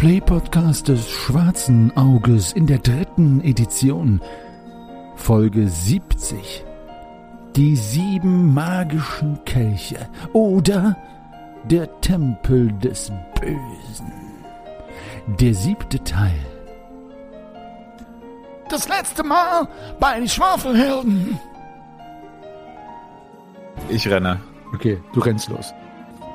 Ein Let's Play Podcast des Schwarzen Auges in der dritten Edition. Folge 70. Die sieben magischen Kelche oder der Tempel des Bösen. Der siebte Teil. Das letzte Mal bei den Schwafelhelden. Ich renne. Okay, du rennst los.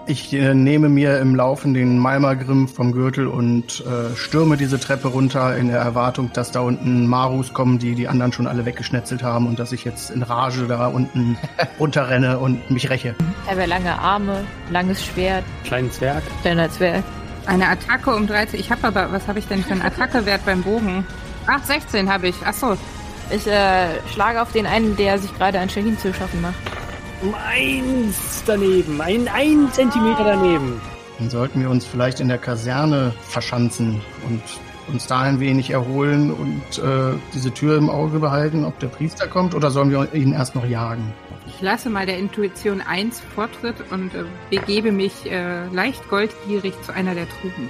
Ich äh, nehme mir im Laufen den Malmagrim vom Gürtel und äh, stürme diese Treppe runter in der Erwartung, dass da unten Marus kommen, die die anderen schon alle weggeschnetzelt haben und dass ich jetzt in Rage da unten runterrenne und mich räche. Er habe lange Arme, langes Schwert, Kleinen Zwerg. kleiner Zwerg. Eine Attacke um 13. Ich habe aber, was habe ich denn für einen Attackewert beim Bogen? Ach, 16 habe ich. Ach so. Ich äh, schlage auf den einen, der sich gerade an Shahin zu schaffen macht. Um eins daneben. Ein, ein Zentimeter daneben. Dann sollten wir uns vielleicht in der Kaserne verschanzen und uns da ein wenig erholen und äh, diese Tür im Auge behalten, ob der Priester kommt oder sollen wir ihn erst noch jagen? Ich lasse mal der Intuition 1 Vortritt und äh, begebe mich äh, leicht goldgierig zu einer der Truhen.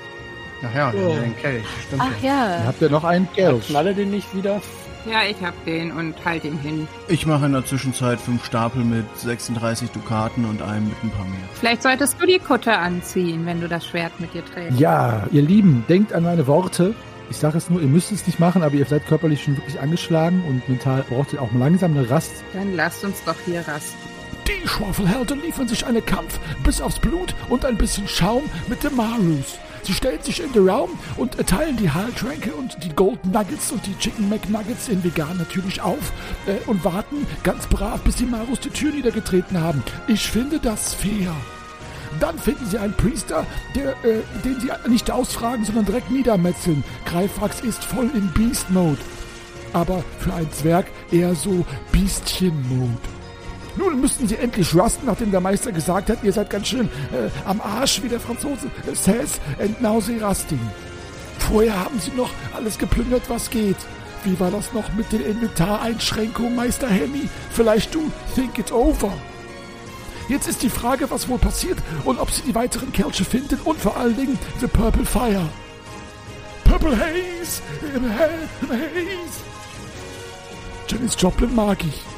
Ach ja, Oh. den Kelch, stimmt. Ach ja. Habt ihr noch einen Kelch? Knalle den nicht wieder. Ja, ich hab den und halt ihn hin. Ich mache in der Zwischenzeit fünf Stapel mit 36 Dukaten und einem mit ein paar mehr. Vielleicht solltest du die Kutte anziehen, wenn du das Schwert mit dir trägst. Ja, ihr Lieben, denkt an meine Worte. Ich sage es nur, ihr müsst es nicht machen, aber ihr seid körperlich schon wirklich angeschlagen und mental braucht ihr auch langsam eine Rast. Dann lasst uns doch hier rasten. Die Schwafelhelden liefern sich einen Kampf bis aufs Blut und ein bisschen Schaum mit dem Marus. Sie stellen sich in den Raum und teilen die Heiltränke und die Gold Nuggets und die Chicken McNuggets in vegan natürlich auf äh, und warten ganz brav, bis die Marus die Tür niedergetreten haben. Ich finde das fair. Dann finden sie einen Priester, der, äh, den sie nicht ausfragen, sondern direkt niedermetzeln. Greifax ist voll in Beast Mode. Aber für einen Zwerg eher so Biestchen-Mode. Nun müssten sie endlich rusten, nachdem der Meister gesagt hat, ihr seid ganz schön äh, am Arsch, wie der Franzose äh, says, and now they rusting. Vorher haben sie noch alles geplündert, was geht. Wie war das noch mit den Inventareinschränkungen, Meister Hemmy? Vielleicht du think it over. Jetzt ist die Frage, was wohl passiert und ob sie die weiteren Kelche finden und vor allen Dingen the Purple Fire. Purple Haze! Haze! Janis Joplin mag ich.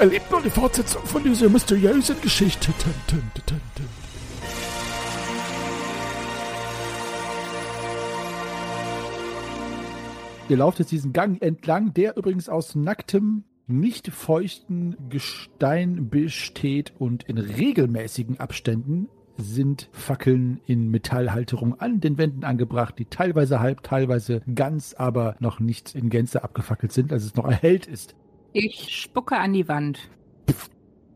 Erlebt nur die Fortsetzung von dieser mysteriösen Geschichte. Ihr lauft jetzt diesen Gang entlang, der übrigens aus nacktem, nicht feuchten Gestein besteht und in regelmäßigen Abständen sind Fackeln in Metallhalterung an den Wänden angebracht, die teilweise halb, teilweise ganz, aber noch nicht in Gänze abgefackelt sind, also es noch erhellt ist. Ich spucke an die Wand.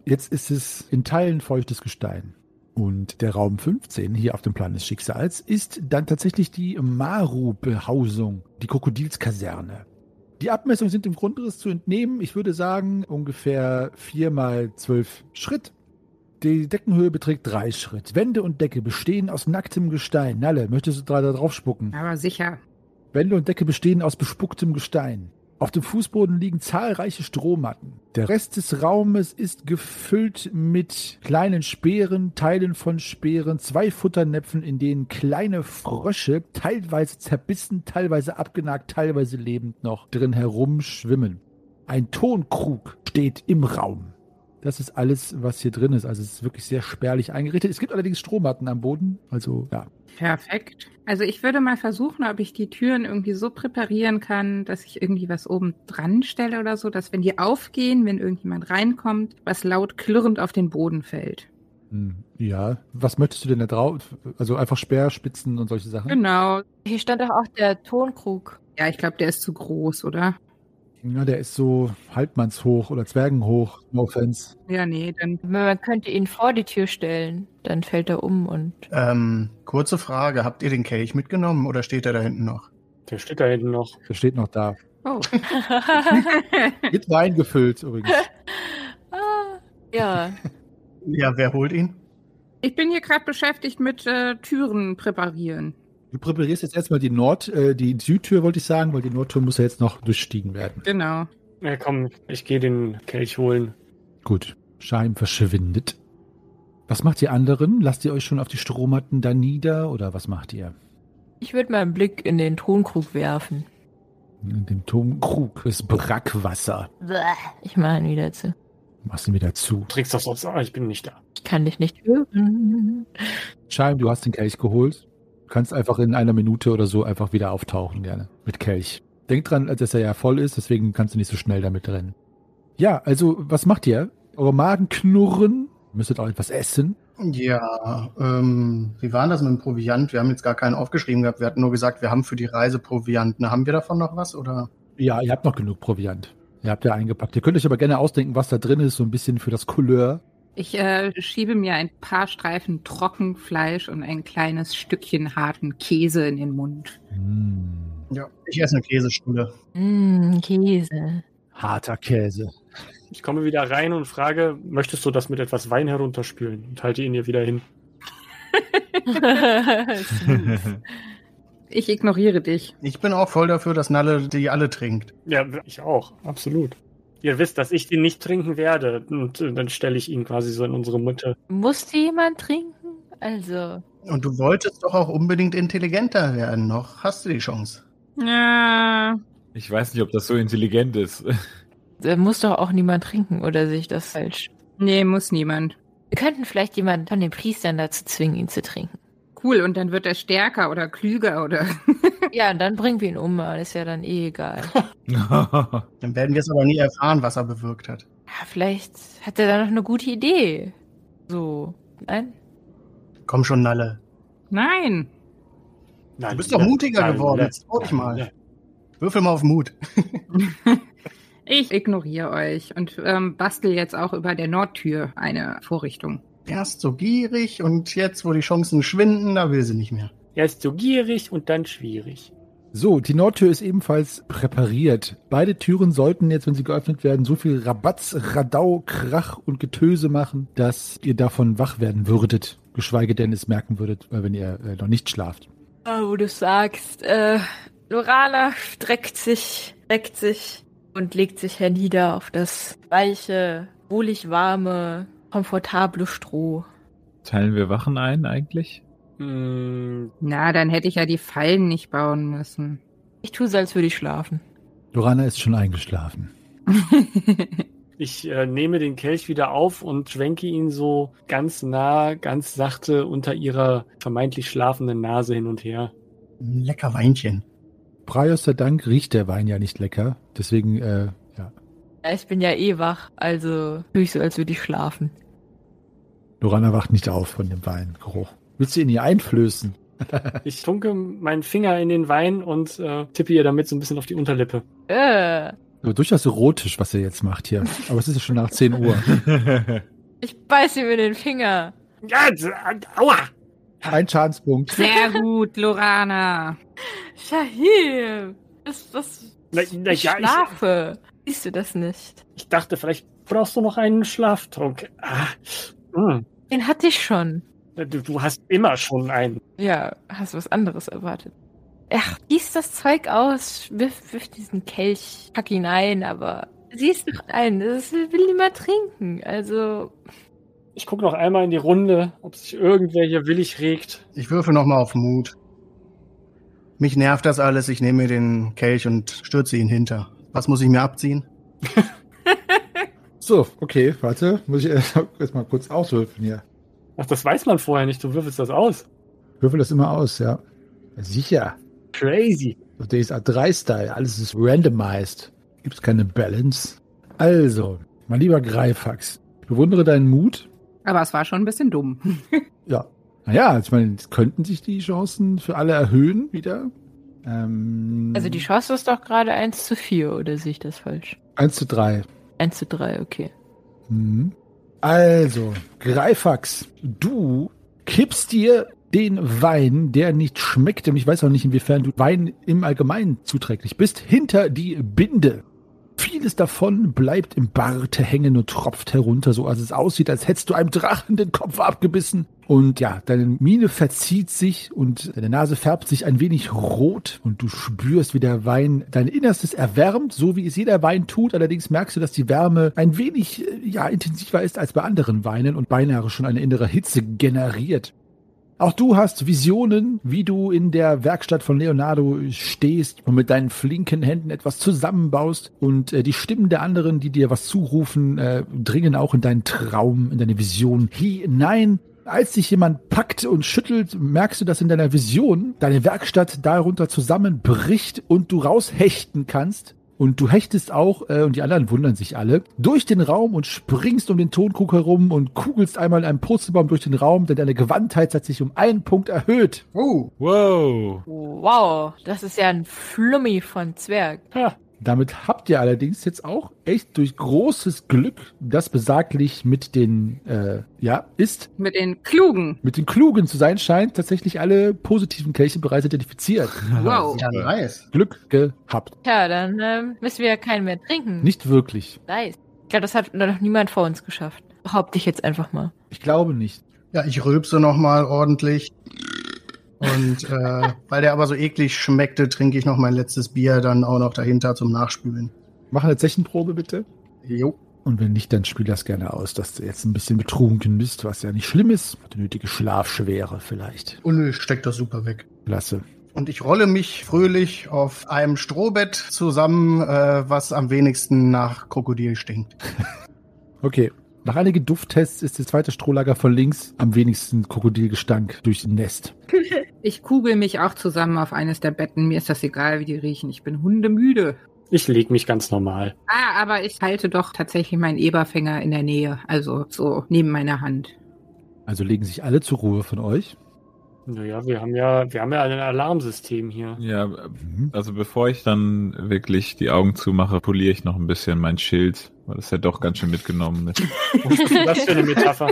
Jetzt ist es in Teilen feuchtes Gestein. Und der Raum 15 hier auf dem Plan des Schicksals ist dann tatsächlich die Maru-Behausung, die Krokodilskaserne. Die Abmessungen sind im Grundriss zu entnehmen. Ich würde sagen, ungefähr vier mal zwölf Schritt. Die Deckenhöhe beträgt drei Schritt. Wände und Decke bestehen aus nacktem Gestein. Nalle, möchtest du da drauf spucken? Aber sicher. Wände und Decke bestehen aus bespucktem Gestein. Auf dem Fußboden liegen zahlreiche Strohmatten. Der Rest des Raumes ist gefüllt mit kleinen Speeren, Teilen von Speeren, zwei Futternäpfen, in denen kleine Frösche, teilweise zerbissen, teilweise abgenagt, teilweise lebend noch drin herumschwimmen. Ein Tonkrug steht im Raum. Das ist alles, was hier drin ist. Also es ist wirklich sehr spärlich eingerichtet. Es gibt allerdings Strohmatten am Boden. Also ja, Perfekt. Also ich würde mal versuchen, ob ich die Türen irgendwie so präparieren kann, dass ich irgendwie was oben dran stelle oder so, dass wenn die aufgehen, wenn irgendjemand reinkommt, was laut klirrend auf den Boden fällt. Hm, Ja, was möchtest du denn da drauf? Also einfach Speerspitzen und solche Sachen? Genau. Hier stand doch auch der Tonkrug. Ja, ich glaube, der ist zu groß, oder? Ja, der ist so halbmannshoch oder zwergenhoch. No offense. Ja, nee, dann. Man könnte ihn vor die Tür stellen, dann fällt er um und Ähm, kurze Frage, habt ihr den Kelch mitgenommen oder steht er da hinten noch? Der steht da hinten noch. Der steht noch da. Oh. Mit Wein gefüllt übrigens. ah, ja. Ja, wer holt ihn? Ich bin hier gerade beschäftigt mit äh, Türen präparieren. Du präparierst jetzt erstmal die Nord, äh, die Südtür, wollte ich sagen, weil die Nordtür muss ja jetzt noch durchstiegen werden. Genau. Ja, komm, ich gehe den Kelch holen. Gut. Scheim verschwindet. Was macht ihr anderen? Lasst ihr euch schon auf die Strohmatten da nieder oder was macht ihr? Ich würde mal einen Blick in den Tonkrug werfen. In dem Tonkrug ist Brackwasser. Bäh, Ich mache ihn wieder zu. Machst ihn wieder zu. Du trinkst das aus. Ah, ich bin nicht da. Ich kann dich nicht hören. Scheim, du hast den Kelch geholt. Du kannst einfach in einer Minute oder so einfach wieder auftauchen, gerne. Mit Kelch. Denk dran, dass er ja voll ist, deswegen kannst du nicht so schnell damit rennen. Ja, also, was macht ihr? Eure Magen knurren. Müsstet auch etwas essen. Ja, ähm, wie war das mit dem Proviant? Wir haben jetzt gar keinen aufgeschrieben gehabt. Wir hatten nur gesagt, wir haben für die Reise Proviant. Na, haben wir davon noch was? Oder? Ja, ihr habt noch genug Proviant. Ihr habt ja eingepackt. Ihr könnt euch aber gerne ausdenken, was da drin ist, so ein bisschen für das Couleur. Ich äh, schiebe mir ein paar Streifen Trockenfleisch und ein kleines Stückchen harten Käse in den Mund. Mm, Ja, ich esse eine Käsestulle. Mmh, Käse. harter Käse. Ich komme wieder rein und frage, möchtest du das mit etwas Wein herunterspülen? Und halte ihn ihr wieder hin. Ich ignoriere dich. Ich bin auch voll dafür, dass Nalle die alle trinkt. Ja, ich auch. Absolut. Ihr wisst, dass ich den nicht trinken werde. Und äh, dann stelle ich ihn quasi so in unsere Mitte. Musste jemand trinken? Also, Und du wolltest doch auch unbedingt intelligenter werden. Noch hast du die Chance. Ja, Ich weiß nicht, ob das so intelligent ist. da muss doch auch niemand trinken, oder sehe ich das falsch? nee, muss niemand. Wir könnten vielleicht jemanden von den Priestern dazu zwingen, ihn zu trinken. Cool, und dann wird er stärker oder klüger oder. Ja, und dann bringen wir ihn um, das ist ja dann eh egal. Dann werden wir es aber nie erfahren, was er bewirkt hat. Ja, vielleicht hat er da noch eine gute Idee. So, nein? Komm schon, Nalle. Nein. Nein, Du bist doch mutiger nein, geworden. Jetzt trau dich mal. Würfel mal auf Mut. Ich ignoriere euch und ähm, bastel jetzt auch über der Nordtür eine Vorrichtung. Erst so gierig und jetzt, wo die Chancen schwinden, da will sie nicht mehr. Erst so gierig und dann schwierig. So, die Nordtür ist ebenfalls präpariert. Beide Türen sollten jetzt, wenn sie geöffnet werden, so viel Rabatz, Radau, Krach und Getöse machen, dass ihr davon wach werden würdet. Geschweige denn es merken würdet, äh, wenn ihr äh, noch nicht schlaft. Wo du sagst, äh, Lorana streckt sich, reckt sich und legt sich hernieder auf das weiche, wohlig warme, komfortable Stroh. Teilen wir Wachen ein eigentlich? Hm, Na, dann hätte ich ja die Fallen nicht bauen müssen. Ich tue so, als würde ich schlafen. Lorana ist schon eingeschlafen. ich äh, nehme den Kelch wieder auf und schwenke ihn so ganz nah, ganz sachte unter ihrer vermeintlich schlafenden Nase hin und her. Ein lecker Weinchen. Praios sei Dank riecht der Wein ja nicht lecker. Deswegen, äh, ja. Ja, ich bin ja eh wach, also tue ich so, als würde ich schlafen. Lorana wacht nicht auf von dem Weingeruch. Willst du ihn ihr einflößen? Ich tunke meinen Finger in den Wein und äh, tippe ihr damit so ein bisschen auf die Unterlippe. Äh, So, durchaus erotisch, was er jetzt macht hier. Aber es ist ja schon nach 10 Uhr. ich beiß ihm in den Finger. Ja, aua! Ein Schadenspunkt. Sehr gut, Lorana. Shahim, das, das, Na, ich na ja, ich, schlafe. Siehst du das nicht? ich dachte, vielleicht brauchst du noch einen Schlaftrunk. Ah, hm. Den hatte ich schon. du, du hast immer schon einen. Ja, hast du was anderes erwartet? Ach, gieß das Zeug aus, wirf, wirf diesen Kelch, pack ihn ein, aber siehst doch ein, das will niemand trinken. Also, Ich gucke noch einmal in die Runde, ob sich irgendwer hier willig regt. Ich würfel nochmal auf Mut. Mich nervt das alles. Ich nehme mir den Kelch und stürze ihn hinter. Was muss ich mir abziehen? So, okay, warte. Muss ich erst mal kurz auswürfeln hier. Ach, das weiß man vorher nicht. Du würfelst das aus. Würfel das immer aus, ja. sicher. Crazy. Auf der ist A3-Style. Alles ist randomized. Gibt es keine Balance. Also, mein lieber Greifax, ich bewundere deinen Mut. Aber es war schon ein bisschen dumm. Ja. Naja, ich meine, es könnten sich die Chancen für alle erhöhen wieder. Ähm, also die Chance ist doch gerade 1 zu 4, oder sehe ich das falsch? 1 zu 3. 1 zu 3, okay. Mhm. Also, Greifax, du kippst dir den Wein, der nicht schmeckt, und ich weiß auch nicht, inwiefern du Wein im Allgemeinen zuträglich bist, hinter die Binde. Vieles davon bleibt im Bart hängen und tropft herunter, so als es aussieht, als hättest du einem Drachen den Kopf abgebissen. Und ja, deine Miene verzieht sich und deine Nase färbt sich ein wenig rot und du spürst, wie der Wein dein Innerstes erwärmt, so wie es jeder Wein tut. Allerdings merkst du, dass die Wärme ein wenig äh, ja, intensiver ist als bei anderen Weinen und beinahe schon eine innere Hitze generiert. Auch du hast Visionen, wie du in der Werkstatt von Leonardo stehst und mit deinen flinken Händen etwas zusammenbaust und äh, die Stimmen der anderen, die dir was zurufen, äh, dringen auch in deinen Traum, in deine Vision hinein. Als dich jemand packt und schüttelt, merkst du, dass in deiner Vision deine Werkstatt darunter zusammenbricht und du raushechten kannst. Und du hechtest auch, äh, und die anderen wundern sich alle, durch den Raum und springst um den Tonkrug herum und kugelst einmal in einem Purzelbaum durch den Raum, denn deine Gewandtheit hat sich um einen Punkt erhöht. Oh, Wow. Wow, das ist ja ein Flummi von Zwerg. Damit habt ihr allerdings jetzt auch echt durch großes Glück, das besaglich mit den, äh, ja, ist, Mit den Klugen. mit den Klugen zu sein scheint, tatsächlich alle positiven Kelche bereits identifiziert. Wow. ja, nice. Glück gehabt. Tja, dann ähm, müssen wir ja keinen mehr trinken. Nicht wirklich. Nice. Ich glaube, das hat noch niemand vor uns geschafft. Behaupte ich jetzt einfach mal. Ich glaube nicht. Ja, ich rülpse noch mal ordentlich. Und äh, weil der aber so eklig schmeckte, trinke ich noch mein letztes Bier dann auch noch dahinter zum Nachspülen. Mach eine Zechenprobe bitte. Jo. Und wenn nicht, dann spiel das gerne aus, dass du jetzt ein bisschen betrunken bist, was ja nicht schlimm ist. Die nötige Schlafschwere vielleicht. Und ich steck das super weg. Klasse. Und ich rolle mich fröhlich auf einem Strohbett zusammen, äh, was am wenigsten nach Krokodil stinkt. Okay. Nach einigen Dufttests ist das zweite Strohlager von links am wenigsten Krokodilgestank durchs Nest. Ich kugel mich auch zusammen auf eines der Betten. Mir ist das egal, wie die riechen. Ich bin hundemüde. Ich leg mich ganz normal. Ah, aber ich halte doch tatsächlich meinen Eberfänger in der Nähe. Also so neben meiner Hand. Also legen sich alle zur Ruhe von euch. Naja, wir haben ja, wir haben ja ein Alarmsystem hier. Ja, also bevor ich dann wirklich die Augen zumache, poliere ich noch ein bisschen mein Schild, weil das ja doch ganz schön mitgenommen ist. Was für eine Metapher.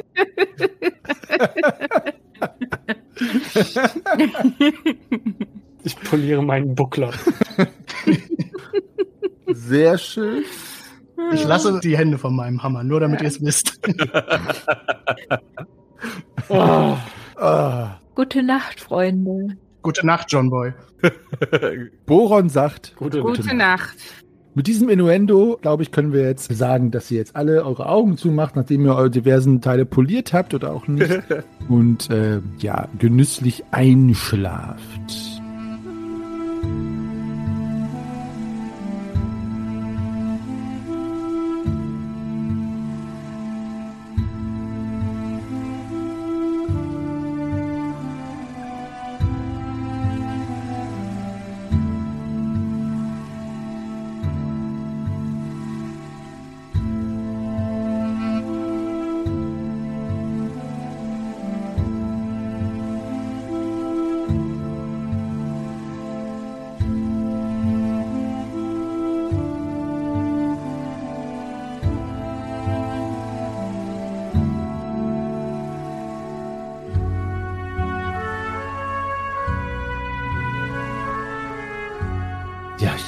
Ich poliere meinen Buckler. Sehr schön. Ich lasse die Hände von meinem Hammer, nur damit ihr es wisst. Oh, Ah. Gute Nacht, Freunde. Gute Nacht, John Boy. Boron sagt, gute, Gute Nacht. mit diesem Innuendo, glaube ich, können wir jetzt sagen, dass ihr jetzt alle eure Augen zumacht, nachdem ihr eure diversen Teile poliert habt oder auch nicht. Und äh, ja, genüsslich einschlaft.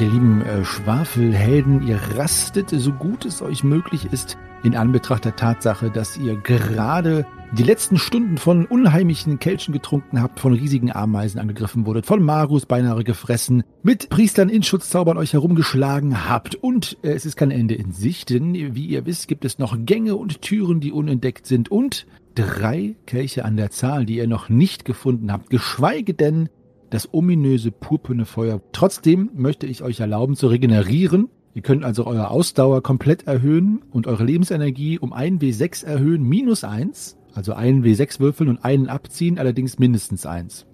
Ihr lieben äh, Schwafelhelden, ihr rastet so gut es euch möglich ist in Anbetracht der Tatsache, dass ihr gerade die letzten Stunden von unheimlichen Kelchen getrunken habt, von riesigen Ameisen angegriffen wurdet, von Marus beinahe gefressen, mit Priestern in Schutzzaubern euch herumgeschlagen habt und äh, es ist kein Ende in Sicht, denn wie ihr wisst, gibt es noch Gänge und Türen, die unentdeckt sind und drei Kelche an der Zahl, die ihr noch nicht gefunden habt, geschweige denn das ominöse purpurne Feuer. Trotzdem möchte ich euch erlauben zu regenerieren. Ihr könnt also eure Ausdauer komplett erhöhen und eure Lebensenergie um einen W6 erhöhen, minus eins. Also einen W6 würfeln und einen abziehen, allerdings mindestens eins.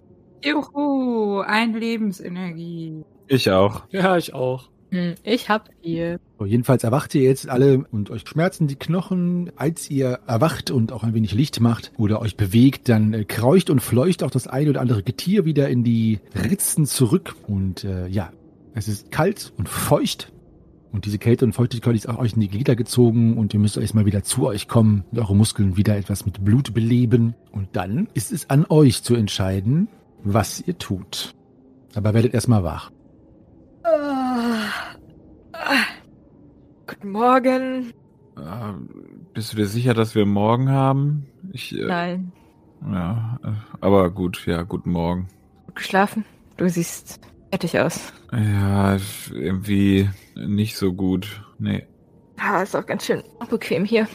Juhu, ein Lebensenergie. Ich auch. Ja, ich auch. Hm, ich hab viel. So, jedenfalls erwacht ihr jetzt alle und euch schmerzen die Knochen. Als ihr erwacht und auch ein wenig Licht macht oder euch bewegt, dann äh, kreucht und fleucht auch das eine oder andere Getier wieder in die Ritzen zurück. Und äh, ja, es ist kalt und feucht. Und diese Kälte und Feuchtigkeit ist auch euch in die Glieder gezogen und ihr müsst erstmal wieder zu euch kommen und eure Muskeln wieder etwas mit Blut beleben. Und dann ist es an euch zu entscheiden, was ihr tut. Aber werdet erstmal wach. Ah. Ah. Guten Morgen. Ah, bist du dir sicher, dass wir morgen haben? Ich, äh, Nein. ja, äh, aber gut, ja, guten Morgen. Gut geschlafen? Du siehst fertig aus. Ja, irgendwie nicht so gut. Nee. Ah, ist auch ganz schön bequem hier.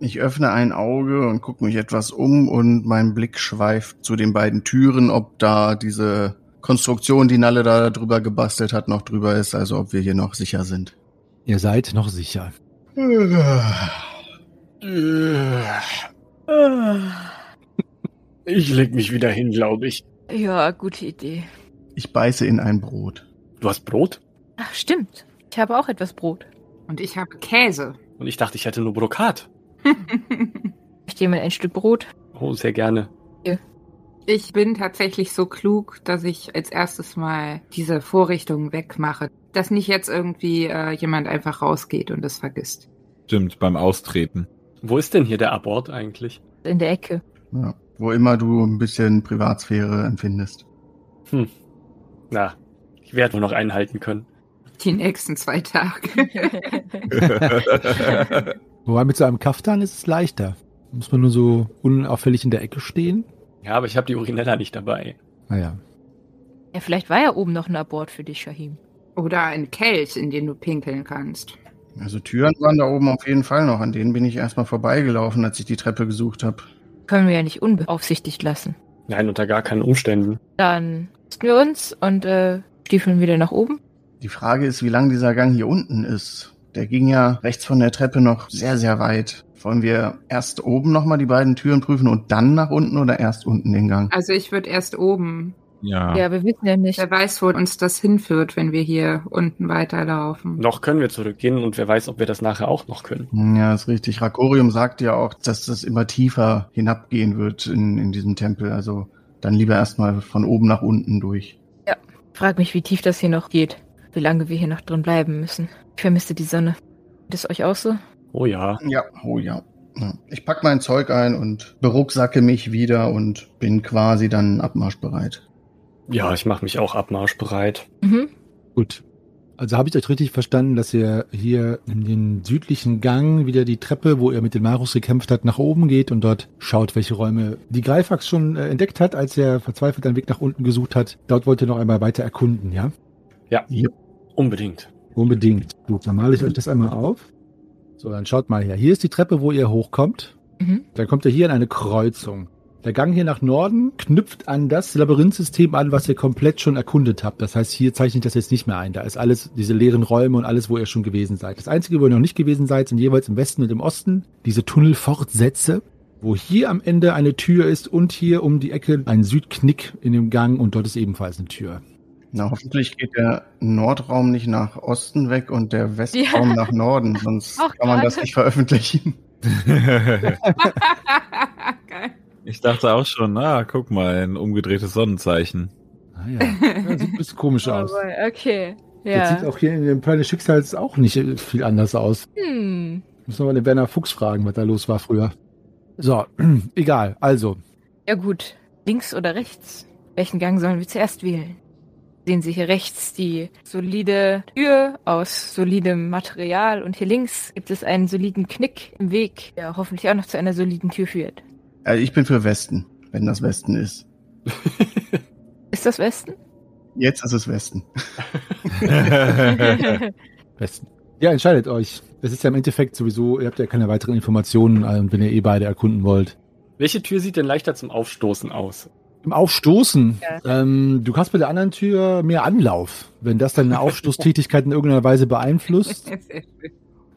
Ich öffne ein Auge und gucke mich etwas um und mein Blick schweift zu den beiden Türen, ob da diese Konstruktion, die Nalle da drüber gebastelt hat, noch drüber ist, also ob wir hier noch sicher sind. Ihr seid noch sicher. Ich leg mich wieder hin, glaube ich. Ja, gute Idee. Ich beiße in ein Brot. Du hast Brot? Ach, stimmt. Ich habe auch etwas Brot. Und ich habe Käse. Und ich dachte, ich hätte nur Brokat. Möchte jemand ein Stück Brot? Oh, sehr gerne. Ich bin tatsächlich so klug, dass ich als erstes mal diese Vorrichtungen wegmache. Dass nicht jetzt irgendwie äh, jemand einfach rausgeht und es vergisst. Stimmt, beim Austreten. Wo ist denn hier der Abort eigentlich? In der Ecke. Ja. Wo immer du ein bisschen Privatsphäre empfindest. Hm. Na, ich werde wohl noch einhalten können. Die nächsten zwei Tage. Wobei mit so einem Kaftan ist es leichter. Muss man nur so unauffällig in der Ecke stehen. Ja, aber ich habe die Urinella nicht dabei. Naja. Ja, vielleicht war ja oben noch ein Abort für dich, Shahim. Oder ein Kelch, in den du pinkeln kannst. Also Türen waren da oben auf jeden Fall noch. An denen bin ich erstmal vorbeigelaufen, als ich die Treppe gesucht habe. Können wir ja nicht unbeaufsichtigt lassen. Nein, unter gar keinen Umständen. Dann rüsten wir uns und äh, stiefeln wieder nach oben. Die Frage ist, wie lang dieser Gang hier unten ist. Der ging ja rechts von der Treppe noch sehr, sehr weit. Wollen wir erst oben nochmal die beiden Türen prüfen und dann nach unten oder erst unten den Gang? Also ich würde erst oben. Ja. Ja, wir wissen ja nicht. Wer weiß, wo uns das hinführt, wenn wir hier unten weiterlaufen. Noch können wir zurückgehen und wer weiß, ob wir das nachher auch noch können. Ja, ist richtig. Rakorium sagt ja auch, dass das immer tiefer hinabgehen wird in, in diesem Tempel. Also dann lieber erstmal von oben nach unten durch. Frag mich, wie tief das hier noch geht. Wie lange wir hier noch drin bleiben müssen. Ich vermisse die Sonne. Geht es euch auch so? Oh ja. Ja, oh ja. ja. Ich pack mein Zeug ein und berucksacke mich wieder und bin quasi dann abmarschbereit. Ja, ich mache mich auch abmarschbereit. Mhm. Gut. Also habe ich euch richtig verstanden, dass ihr hier in den südlichen Gang wieder die Treppe, wo ihr mit dem Marus gekämpft habt, nach oben geht und dort schaut, welche Räume die Greifax schon äh, entdeckt hat, als er verzweifelt einen Weg nach unten gesucht hat. Dort wollt ihr noch einmal weiter erkunden, ja? Ja, Ja. Unbedingt. Unbedingt. Gut, dann male ich euch das einmal auf. So, dann schaut mal her. Hier ist die Treppe, wo ihr hochkommt. Mhm. Dann kommt ihr hier in eine Kreuzung. Der Gang hier nach Norden knüpft an das Labyrinthsystem an, was ihr komplett schon erkundet habt. Das heißt, hier zeichne ich das jetzt nicht mehr ein. Da ist alles, diese leeren Räume und alles, wo ihr schon gewesen seid. Das Einzige, wo ihr noch nicht gewesen seid, sind jeweils im Westen und im Osten diese Tunnelfortsätze, wo hier am Ende eine Tür ist und hier um die Ecke ein Südknick in dem Gang und dort ist ebenfalls eine Tür. Na, hoffentlich geht der Nordraum nicht nach Osten weg und der Westraum Ja. nach Norden, sonst Auch kann man das nicht veröffentlichen. Geil. ich dachte auch schon, ah, guck mal, ein umgedrehtes Sonnenzeichen. Ah ja. ja sieht ein bisschen komisch aus. Aber okay. Jetzt Ja. sieht auch hier in dem Plan des Schicksals auch nicht viel anders aus. Hm. Müssen wir mal den Werner Fuchs fragen, was da los war früher. So, egal. Also, Ja gut. Links oder rechts? Welchen Gang sollen wir zuerst wählen? Sehen Sie hier rechts die solide Tür aus solidem Material und hier links gibt es einen soliden Knick im Weg, der hoffentlich auch noch zu einer soliden Tür führt. Also ich bin für Westen, wenn das Westen ist. Ist das Westen? Jetzt ist es Westen. besten. Ja, entscheidet euch. Es ist ja im Endeffekt sowieso, ihr habt ja keine weiteren Informationen, wenn ihr eh beide erkunden wollt. Welche Tür sieht denn leichter zum Aufstoßen aus? Im Aufstoßen, ähm, du hast bei der anderen Tür mehr Anlauf, wenn das deine Aufstoßtätigkeit in irgendeiner Weise beeinflusst.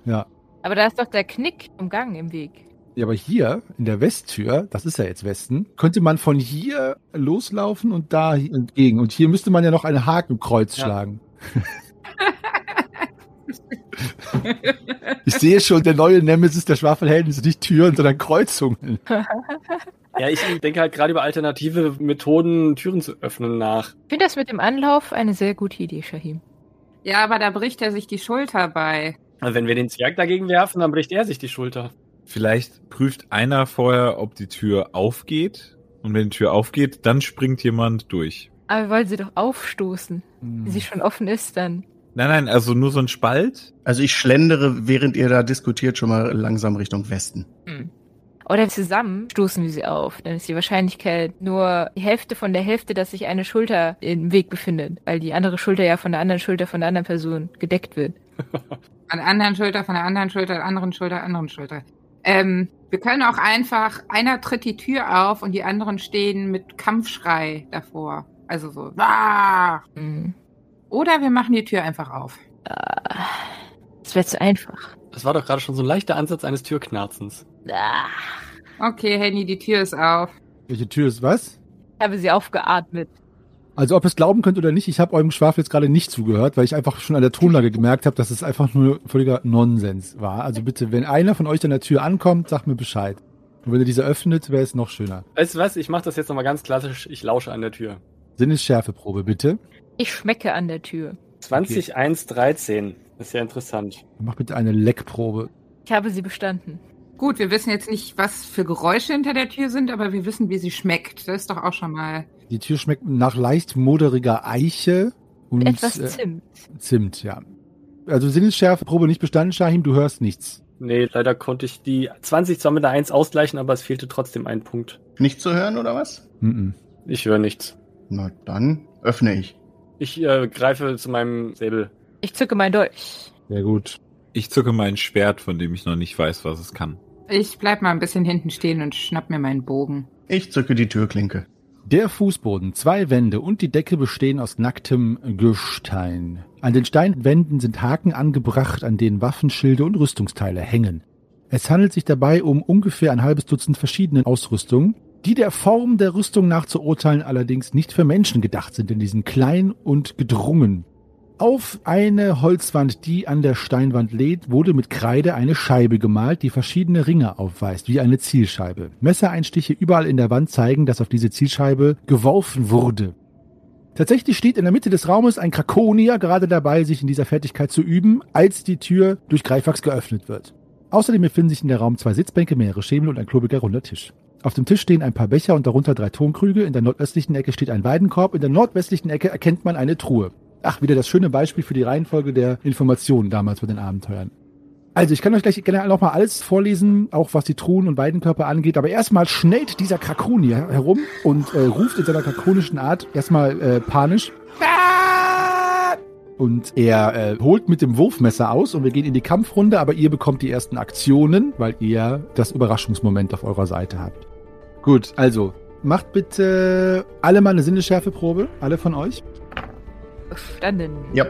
Ja. Aber da ist doch der Knick im Gang im Weg. Ja, aber hier in der Westtür, das ist ja jetzt Westen, könnte man von hier loslaufen und da entgegen. Und hier müsste man ja noch ein Hakenkreuz Ja. schlagen. ich sehe schon, der neue Nemesis der Schwafelhelden ist nicht Türen, sondern Kreuzungen. Ja, ich denke halt gerade über alternative Methoden, Türen zu öffnen nach. Ich finde das mit dem Anlauf eine sehr gute Idee, Shahim. Ja, aber da bricht er sich die Schulter bei. Wenn wir den Zwerg dagegen werfen, dann bricht er sich die Schulter. Vielleicht prüft einer vorher, ob die Tür aufgeht. Und wenn die Tür aufgeht, dann springt jemand durch. Aber wir wollen sie doch aufstoßen. Wenn sie schon offen ist, dann. Nein, nein, also nur so ein Spalt. Also ich schlendere, während ihr da diskutiert, schon mal langsam Richtung Westen. Hm. Oder zusammen stoßen wir sie auf. Dann ist die Wahrscheinlichkeit nur die Hälfte von der Hälfte, dass sich eine Schulter im Weg befindet. Weil die andere Schulter ja von der anderen Schulter von der anderen Person gedeckt wird. An der anderen Schulter, von der anderen Schulter, der anderen Schulter, der anderen Schulter. Ähm, wir können auch einfach, einer tritt die Tür auf und die anderen stehen mit Kampfschrei davor. Also so. "Ah!" Hm. Oder wir machen die Tür einfach auf. Das wäre zu einfach. Das war doch gerade schon so ein leichter Ansatz eines Türknarzens. Ah, Okay, Henny, die Tür ist auf. Welche Tür ist was? ich habe sie aufgeatmet. Also ob ihr es glauben könnt oder nicht, ich habe eurem Schwafel jetzt gerade nicht zugehört, weil ich einfach schon an der Tonlage gemerkt habe, dass es einfach nur völliger Nonsens war. Also bitte, wenn einer von euch an der Tür ankommt, sagt mir Bescheid. Und wenn ihr diese öffnet, wäre es noch schöner. Weißt du was? Ich mache das jetzt nochmal ganz klassisch. Ich lausche an der Tür. Sinnesschärfeprobe, bitte. Ich schmecke an der Tür. 20, 1, 13. Das ist ja interessant. Mach bitte eine Leckprobe. Ich habe sie bestanden. Gut, wir wissen jetzt nicht, was für Geräusche hinter der Tür sind, aber wir wissen, wie sie schmeckt. Das ist doch auch schon mal. Die Tür schmeckt nach leicht moderiger Eiche und Etwas äh, Zimt. Zimt, ja. Also Sinnesschärfeprobe nicht bestanden, Shahim, du hörst nichts. Nee, leider konnte ich die 20 zwar mit einer 1 ausgleichen, aber es fehlte trotzdem ein Punkt. Nicht zu hören oder was? Mhm. Ich höre nichts. Na dann öffne ich. Ich äh, greife zu meinem Säbel. Ich zücke mein Dolch. Sehr gut. Ich zücke mein Schwert, von dem ich noch nicht weiß, was es kann. Ich bleib mal ein bisschen hinten stehen und schnapp mir meinen Bogen. Ich zücke die Türklinke. Der Fußboden, zwei Wände und die Decke bestehen aus nacktem Gestein. An den Steinwänden sind Haken angebracht, an denen Waffenschilde und Rüstungsteile hängen. Es handelt sich dabei um ungefähr ein halbes Dutzend verschiedene Ausrüstungen, die der Form der Rüstung nach zu urteilen allerdings nicht für Menschen gedacht sind, denn die sind klein und gedrungen. Auf eine Holzwand, die an der Steinwand lädt, wurde mit Kreide eine Scheibe gemalt, die verschiedene Ringe aufweist, wie eine Zielscheibe. Messereinstiche überall in der Wand zeigen, dass auf diese Zielscheibe geworfen wurde. Tatsächlich steht in der Mitte des Raumes ein Krakonier gerade dabei, sich in dieser Fertigkeit zu üben, als die Tür durch Greifax geöffnet wird. Außerdem befinden sich in der Raum zwei Sitzbänke, mehrere Schemel und ein klobiger runder Tisch. Auf dem Tisch stehen ein paar Becher und darunter drei Tonkrüge. In der nordöstlichen Ecke steht ein Weidenkorb. In der nordwestlichen Ecke erkennt man eine Truhe. Ach, wieder das schöne Beispiel für die Reihenfolge der Informationen damals bei den Abenteuern. Also, ich kann euch gleich gerne nochmal alles vorlesen, auch was die Truhen und Weidenkörper angeht. Aber erstmal schnellt dieser Krakonier herum und äh, ruft in seiner krakonischen Art erstmal äh, panisch. Und er äh, holt mit dem Wurfmesser aus und wir gehen in die Kampfrunde, aber ihr bekommt die ersten Aktionen, weil ihr das Überraschungsmoment auf eurer Seite habt. Gut, also macht bitte alle mal eine Sinnesschärfeprobe, alle von euch. Bestanden. Ja.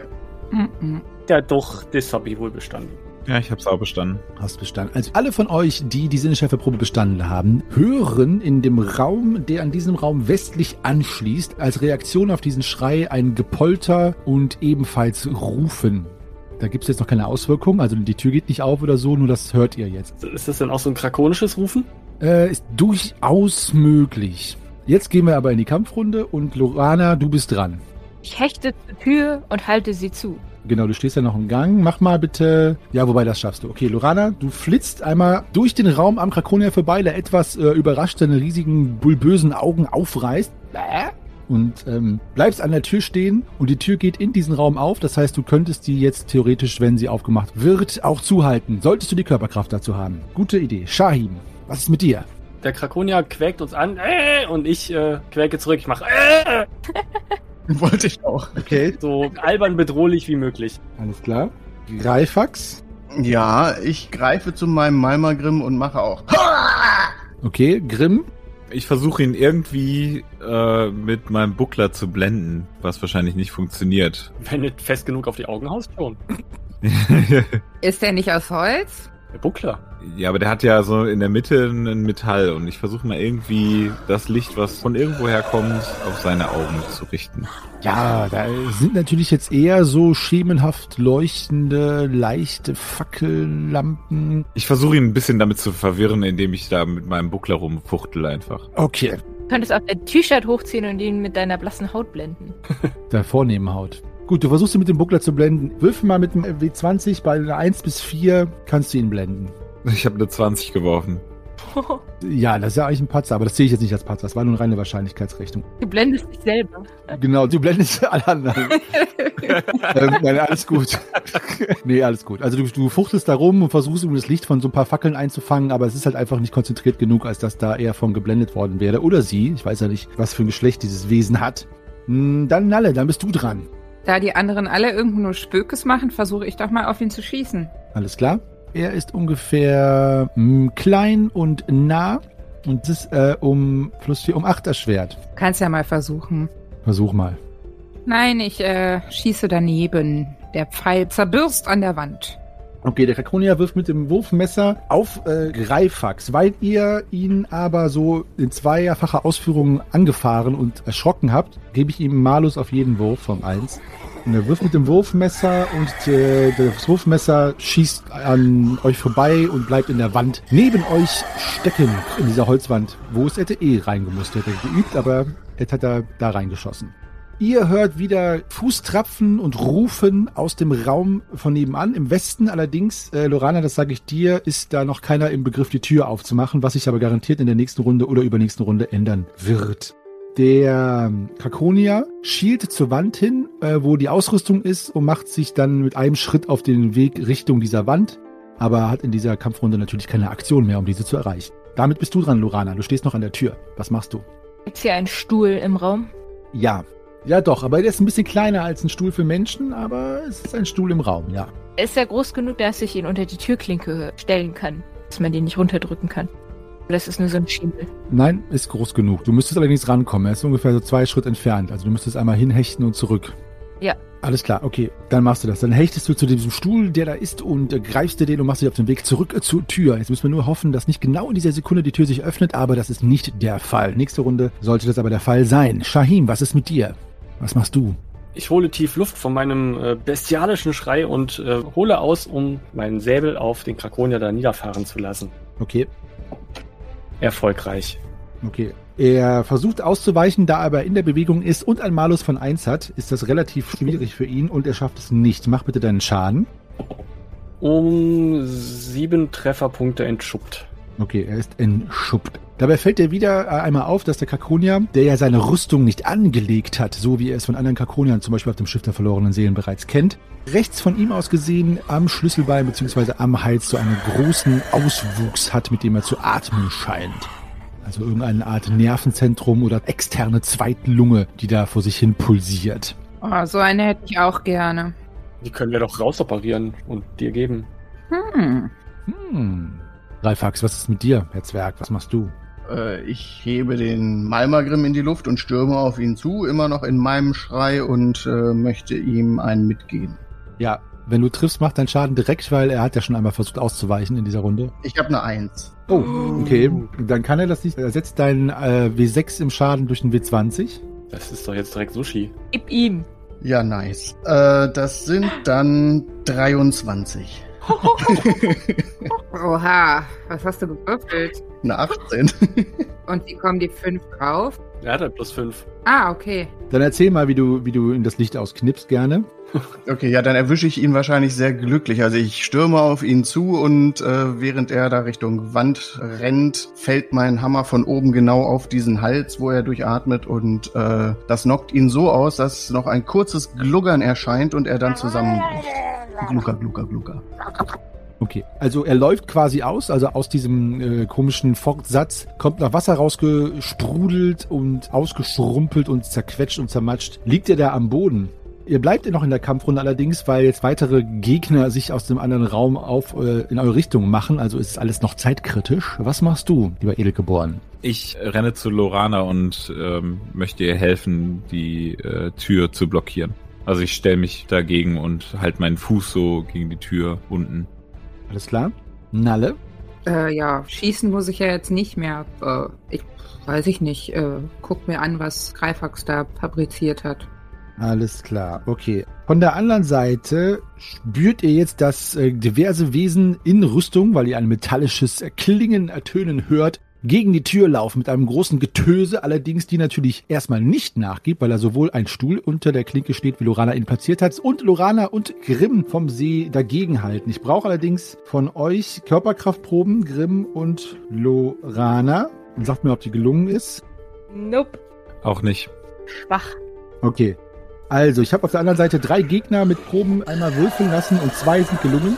Mhm. Ja, doch, das habe ich wohl bestanden. Ja, ich hab's auch bestanden. Hast bestanden. Also alle von euch, die die Sinneschärfeprobe bestanden haben, hören in dem Raum, der an diesem Raum westlich anschließt, als Reaktion auf diesen Schrei ein Gepolter und ebenfalls Rufen. Da gibt's jetzt noch keine Auswirkung, also die Tür geht nicht auf oder so, nur das hört ihr jetzt. Ist das denn auch so ein krakonisches Rufen? Äh, ist durchaus möglich. Jetzt gehen wir aber in die Kampfrunde und Lorana, du bist dran. Ich hechte zur Tür und halte sie zu. Genau, du stehst ja noch im Gang. Mach mal bitte. Ja, wobei das schaffst du. Okay, Lorana, du flitzt einmal durch den Raum am Krakonier vorbei, der etwas äh, überrascht seine riesigen bulbösen Augen aufreißt. Bäh. Und ähm, bleibst an der Tür stehen und die Tür geht in diesen Raum auf. Das heißt, du könntest die jetzt theoretisch, wenn sie aufgemacht wird, auch zuhalten. Solltest du die Körperkraft dazu haben. Gute Idee. Shahim, was ist mit dir? Der Krakonia quäkt uns an äh, und ich äh, quäke zurück. Ich mache äh, Wollte ich auch. Okay, so albern bedrohlich wie möglich. alles klar. Greifax. Ja, ich greife zu meinem Malmagrim und mache auch. Okay, Grimm. Ich versuche ihn irgendwie äh, mit meinem Buckler zu blenden, was wahrscheinlich nicht funktioniert. Wenn nicht fest genug auf die Augen haust, schon. Ist der nicht aus Holz? Der Buckler. ja, aber der hat ja so in der Mitte ein Metall und ich versuche mal irgendwie das Licht, was von irgendwoher kommt, auf seine Augen zu richten. Ja, da sind natürlich jetzt eher so schemenhaft leuchtende, leichte Fackellampen. Ich versuche ihn ein bisschen damit zu verwirren, indem ich da mit meinem Buckler rumfuchtel einfach. Okay, Du könntest auch dein T-Shirt hochziehen und ihn mit deiner blassen Haut blenden. der vornehmen Haut. Gut, du versuchst ihn mit dem Buckler zu blenden. Würfel mal mit dem W20, bei einer 1 bis 4 kannst du ihn blenden. Ich habe eine 20 geworfen. Ja, das ist ja eigentlich ein Patzer, aber das sehe ich jetzt nicht als Patzer. Das war nur eine reine Wahrscheinlichkeitsrechnung. Du blendest dich selber. Genau, du blendest alle anderen. ähm, nein, alles gut. nee, alles gut. Also du, du fuchtelst da rum und versuchst, um das Licht von so ein paar Fackeln einzufangen, aber es ist halt einfach nicht konzentriert genug, als dass da er von geblendet worden wäre. Oder sie. Ich weiß ja nicht, was für ein Geschlecht dieses Wesen hat. Hm, Dann Nalle, dann bist du dran. Da die anderen alle irgendwo nur Spökes machen, versuche ich doch mal auf ihn zu schießen. Alles klar? Er ist ungefähr mh, klein und nah. Und das ist äh, um plus 4 um 8 erschwert. Kannst ja mal versuchen. Versuch mal. Nein, ich äh, schieße daneben. Der Pfeil zerbürst an der Wand. Okay, der Krakonia wirft mit dem Wurfmesser auf äh, Greifax. Weil ihr ihn aber so in zweifacher Ausführung angefahren und erschrocken habt, gebe ich ihm Malus auf jeden Wurf von 1. Und er wirft mit dem Wurfmesser und äh, das Wurfmesser schießt an euch vorbei und bleibt in der Wand neben euch stecken in dieser Holzwand, wo es hätte eh reingemusst. Hätte geübt, aber jetzt hat er da reingeschossen. Ihr hört wieder Fußtrapfen und Rufen aus dem Raum von nebenan. Im Westen allerdings, äh, Lorana, das sage ich dir, ist da noch keiner im Begriff, die Tür aufzumachen, was sich aber garantiert in der nächsten Runde oder übernächsten Runde ändern wird. Der Kakonia schielt zur Wand hin, äh, wo die Ausrüstung ist und macht sich dann mit einem Schritt auf den Weg Richtung dieser Wand, aber hat in dieser Kampfrunde natürlich keine Aktion mehr, um diese zu erreichen. Damit bist du dran, Lorana. Du stehst noch an der Tür. Was machst du? Ist hier ein Stuhl im Raum? Ja. Ja, doch, aber der ist ein bisschen kleiner als ein Stuhl für Menschen, aber es ist ein Stuhl im Raum, ja. Ist er groß genug, dass ich ihn unter die Türklinke stellen kann? Dass man den nicht runterdrücken kann? Oder ist es nur so ein Schimmel? Nein, ist groß genug. Du müsstest allerdings rankommen. Er ist ungefähr so zwei Schritt entfernt. Also du müsstest einmal hinhechten und zurück. Ja. Alles klar, okay, dann machst du das. Dann hechtest du zu diesem Stuhl, der da ist, und äh, greifst dir den und machst dich auf den Weg zurück äh, zur Tür. Jetzt müssen wir nur hoffen, dass nicht genau in dieser Sekunde die Tür sich öffnet, aber das ist nicht der Fall. Nächste Runde sollte das aber der Fall sein. Shahim, was ist mit dir? Was machst du? Ich hole tief Luft von meinem äh, bestialischen Schrei und äh, hole aus, um meinen Säbel auf den Krakonier da niederfahren zu lassen. Okay, Erfolgreich. okay. Er versucht auszuweichen, da er aber in der Bewegung ist und ein Malus von 1 hat, ist das relativ schwierig für ihn und er schafft es nicht. Mach bitte deinen Schaden. Um sieben Trefferpunkte entschuppt. Okay, er ist entschuppt. Dabei fällt dir wieder äh, einmal auf, dass der Kakonier, der ja seine Rüstung nicht angelegt hat, so wie er es von anderen Kakoniern zum Beispiel auf dem Schiff der verlorenen Seelen bereits kennt, rechts von ihm aus gesehen am Schlüsselbein bzw. am Hals so einen großen Auswuchs hat, mit dem er zu atmen scheint. Also irgendeine Art Nervenzentrum oder externe Zweitlunge, die da vor sich hin pulsiert. Oh, so eine hätte ich auch gerne. Die können wir doch rausoperieren und dir geben. Hm. Hm. Ralfax, was ist mit dir, Herr Zwerg? Was machst du? Äh, ich hebe den Malmagrim in die Luft und stürme auf ihn zu, immer noch in meinem Schrei und äh, möchte ihm einen mitgeben. Ja, wenn du triffst, macht dein Schaden direkt, weil er hat ja schon einmal versucht auszuweichen in dieser Runde. Ich habe eine Eins. Oh, okay. Dann kann er das nicht. Er setzt deinen äh, W6 im Schaden durch einen W20. Das ist doch jetzt direkt Sushi. Gib ihm. Ja, nice. Äh, das sind dann 23. Oha, was hast du gewürfelt? Eine 18. Und wie kommen die fünf drauf? Er hat halt plus fünf. Ah, okay. Dann erzähl mal, wie du, wie du in das Licht ausknipst gerne. Okay, ja, dann erwische ich ihn wahrscheinlich sehr glücklich. Also ich stürme auf ihn zu und äh, während er da Richtung Wand rennt, fällt mein Hammer von oben genau auf diesen Hals, wo er durchatmet und äh, das knockt ihn so aus, dass noch ein kurzes Gluggern erscheint und er dann zusammenbricht. Glucker, glucker, glucker. Okay, also er läuft quasi aus, also aus diesem äh, komischen Fortsatz kommt noch Wasser rausgesprudelt und ausgeschrumpelt und zerquetscht und zermatscht. Liegt er da am Boden? Ihr bleibt ja noch in der Kampfrunde allerdings, weil jetzt weitere Gegner sich aus dem anderen Raum auf äh, in eure Richtung machen. Also ist alles noch zeitkritisch. Was machst du, lieber Edelgeboren? Ich renne zu Lorana und ähm, möchte ihr helfen, die äh, Tür zu blockieren. Also ich stelle mich dagegen und halt meinen Fuß so gegen die Tür unten. Alles klar? Nalle? Äh, ja, schießen muss ich ja jetzt nicht mehr. Äh, ich weiß ich nicht. Äh, guck mir an, was Greifax da fabriziert hat. Alles klar, okay. Von der anderen Seite spürt ihr jetzt, dass äh, diverse Wesen in Rüstung, weil ihr ein metallisches Klingen ertönen hört, gegen die Tür laufen mit einem großen Getöse, allerdings die natürlich erstmal nicht nachgibt, weil da sowohl ein Stuhl unter der Klinke steht, wie Lorana ihn platziert hat, und Lorana und Grimm vom See dagegen halten. Ich brauche allerdings von euch Körperkraftproben, Grimm und Lorana. Sagt mir, ob die gelungen ist. Nope. Auch nicht. Schwach. Okay. Also, ich habe auf der anderen Seite drei Gegner mit Proben einmal würfeln lassen und zwei sind gelungen.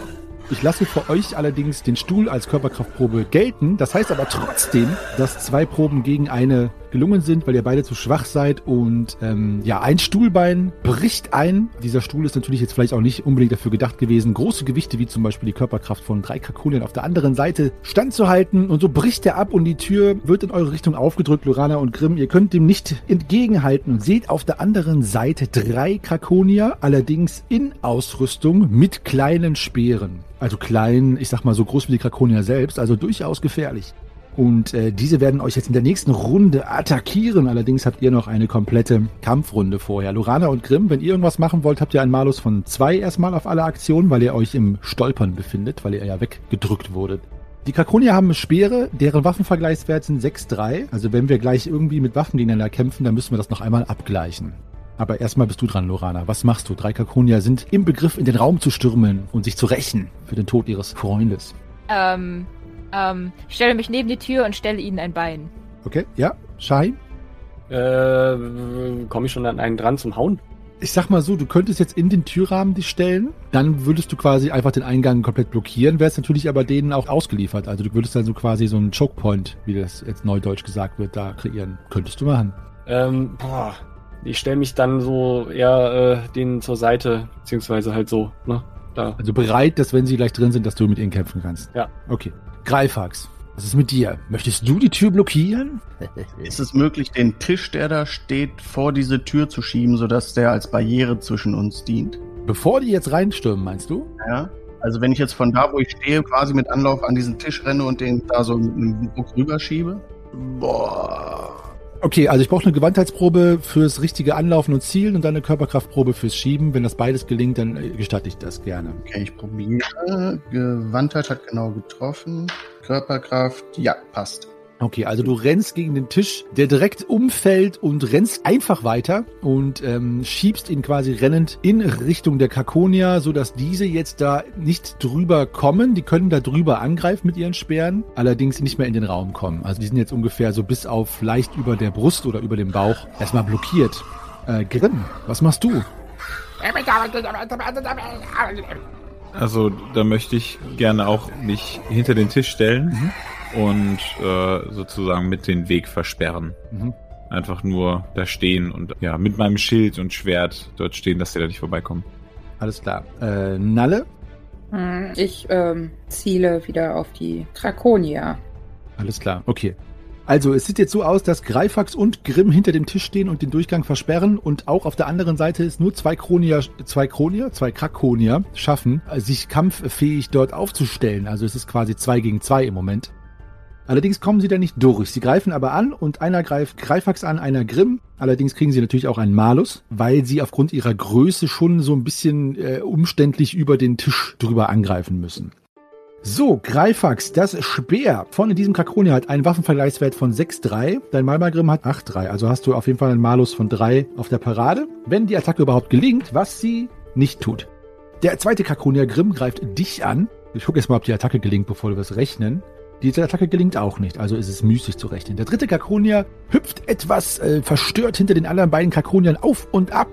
Ich lasse für euch allerdings den Stuhl als Körperkraftprobe gelten. Das heißt aber trotzdem, dass zwei Proben gegen eine gelungen sind, weil ihr beide zu schwach seid. Und ähm, ja, ein Stuhlbein bricht ein. Dieser Stuhl ist natürlich jetzt vielleicht auch nicht unbedingt dafür gedacht gewesen, große Gewichte wie zum Beispiel die Körperkraft von drei Krakonien auf der anderen Seite standzuhalten. Und so bricht er ab und die Tür wird in eure Richtung aufgedrückt, Lorana und Grimm. Ihr könnt dem nicht entgegenhalten und seht auf der anderen Seite drei Krakonier, allerdings in Ausrüstung mit kleinen Speeren. Also klein, ich sag mal so groß wie die Krakonier selbst, also durchaus gefährlich. Und äh, diese werden euch jetzt in der nächsten Runde attackieren. Allerdings habt ihr noch eine komplette Kampfrunde vorher. Lorana und Grimm, wenn ihr irgendwas machen wollt, habt ihr einen Malus von zwei erstmal auf alle Aktionen, weil ihr euch im Stolpern befindet, weil ihr ja weggedrückt wurdet. Die Krakonier haben Speere, deren Waffenvergleichswert sind 6-3. Also wenn wir gleich irgendwie mit Waffen gegeneinander kämpfen, dann müssen wir das noch einmal abgleichen. Aber erstmal bist du dran, Lorana. Was machst du? Drei Krakonier sind im Begriff, in den Raum zu stürmen und sich zu rächen für den Tod ihres Freundes. Ähm, ähm, ich stelle mich neben die Tür und stelle ihnen ein Bein. Okay, ja, Shahin? Äh, komme ich schon an einen dran zum Hauen? Ich sag mal so, du könntest jetzt in den Türrahmen dich stellen, dann würdest du quasi einfach den Eingang komplett blockieren, wärst natürlich aber denen auch ausgeliefert. Also du würdest dann so quasi so einen Chokepoint, wie das jetzt neudeutsch gesagt wird, da kreieren. Könntest du machen. Ähm, boah. Ich stelle mich dann so eher äh, denen zur Seite, beziehungsweise halt so, ne? Da. Also bereit, dass wenn sie gleich drin sind, dass du mit ihnen kämpfen kannst. Ja. Okay. Greifax, was ist mit dir? Möchtest du die Tür blockieren? Ist es möglich, den Tisch, der da steht, vor diese Tür zu schieben, sodass der als Barriere zwischen uns dient? Bevor die jetzt reinstürmen, meinst du? Ja. Also wenn ich jetzt von da, wo ich stehe, quasi mit Anlauf an diesen Tisch renne und den da so mit einem Druck rüberschiebe? Boah. Okay, also ich brauche eine Gewandheitsprobe fürs richtige Anlaufen und Zielen und dann eine Körperkraftprobe fürs Schieben. Wenn das beides gelingt, dann äh, gestatte ich das gerne. Okay, ich probiere. Gewandtheit hat genau getroffen. Körperkraft, ja, passt. Okay, also du rennst gegen den Tisch, der direkt umfällt und rennst einfach weiter und ähm, schiebst ihn quasi rennend in Richtung der Kakonia, sodass diese jetzt da nicht drüber kommen. Die können da drüber angreifen mit ihren Speeren, allerdings nicht mehr in den Raum kommen. Also die sind jetzt ungefähr so bis auf leicht über der Brust oder über dem Bauch erstmal blockiert. Äh, Grimm, was machst du? Also da möchte ich gerne auch mich hinter den Tisch stellen und äh, sozusagen mit den Weg versperren. Mhm. Einfach nur da stehen und ja, mit meinem Schild und Schwert dort stehen, dass sie da nicht vorbeikommen. Alles klar. Äh, Nalle? Hm, Ich ähm, ziele wieder auf die Krakonia. Alles klar, okay. Also, es sieht jetzt so aus, dass Greifax und Grimm hinter dem Tisch stehen und den Durchgang versperren und auch auf der anderen Seite ist nur zwei Kronier, zwei Kronier, zwei Krakonier schaffen, sich kampffähig dort aufzustellen. Also es ist quasi zwei gegen zwei im Moment. Allerdings kommen sie da nicht durch. Sie greifen aber an und einer greift Greifax an, einer Grimm. Allerdings kriegen sie natürlich auch einen Malus, weil sie aufgrund ihrer Größe schon so ein bisschen äh, umständlich über den Tisch drüber angreifen müssen. So, Greifax, das Speer von diesem Krakonia hat einen Waffenvergleichswert von 6,3. Dein Malmagrim hat 8,3. Also hast du auf jeden Fall einen Malus von 3 auf der Parade. Wenn die Attacke überhaupt gelingt, was sie nicht tut. Der zweite Krakonia Grimm greift dich an. Ich gucke jetzt mal, ob die Attacke gelingt, bevor wir es rechnen. Diese Attacke gelingt auch nicht, also ist es müßig zu rechnen. Der dritte Kakonier hüpft etwas äh, verstört hinter den anderen beiden Kakoniern auf und ab.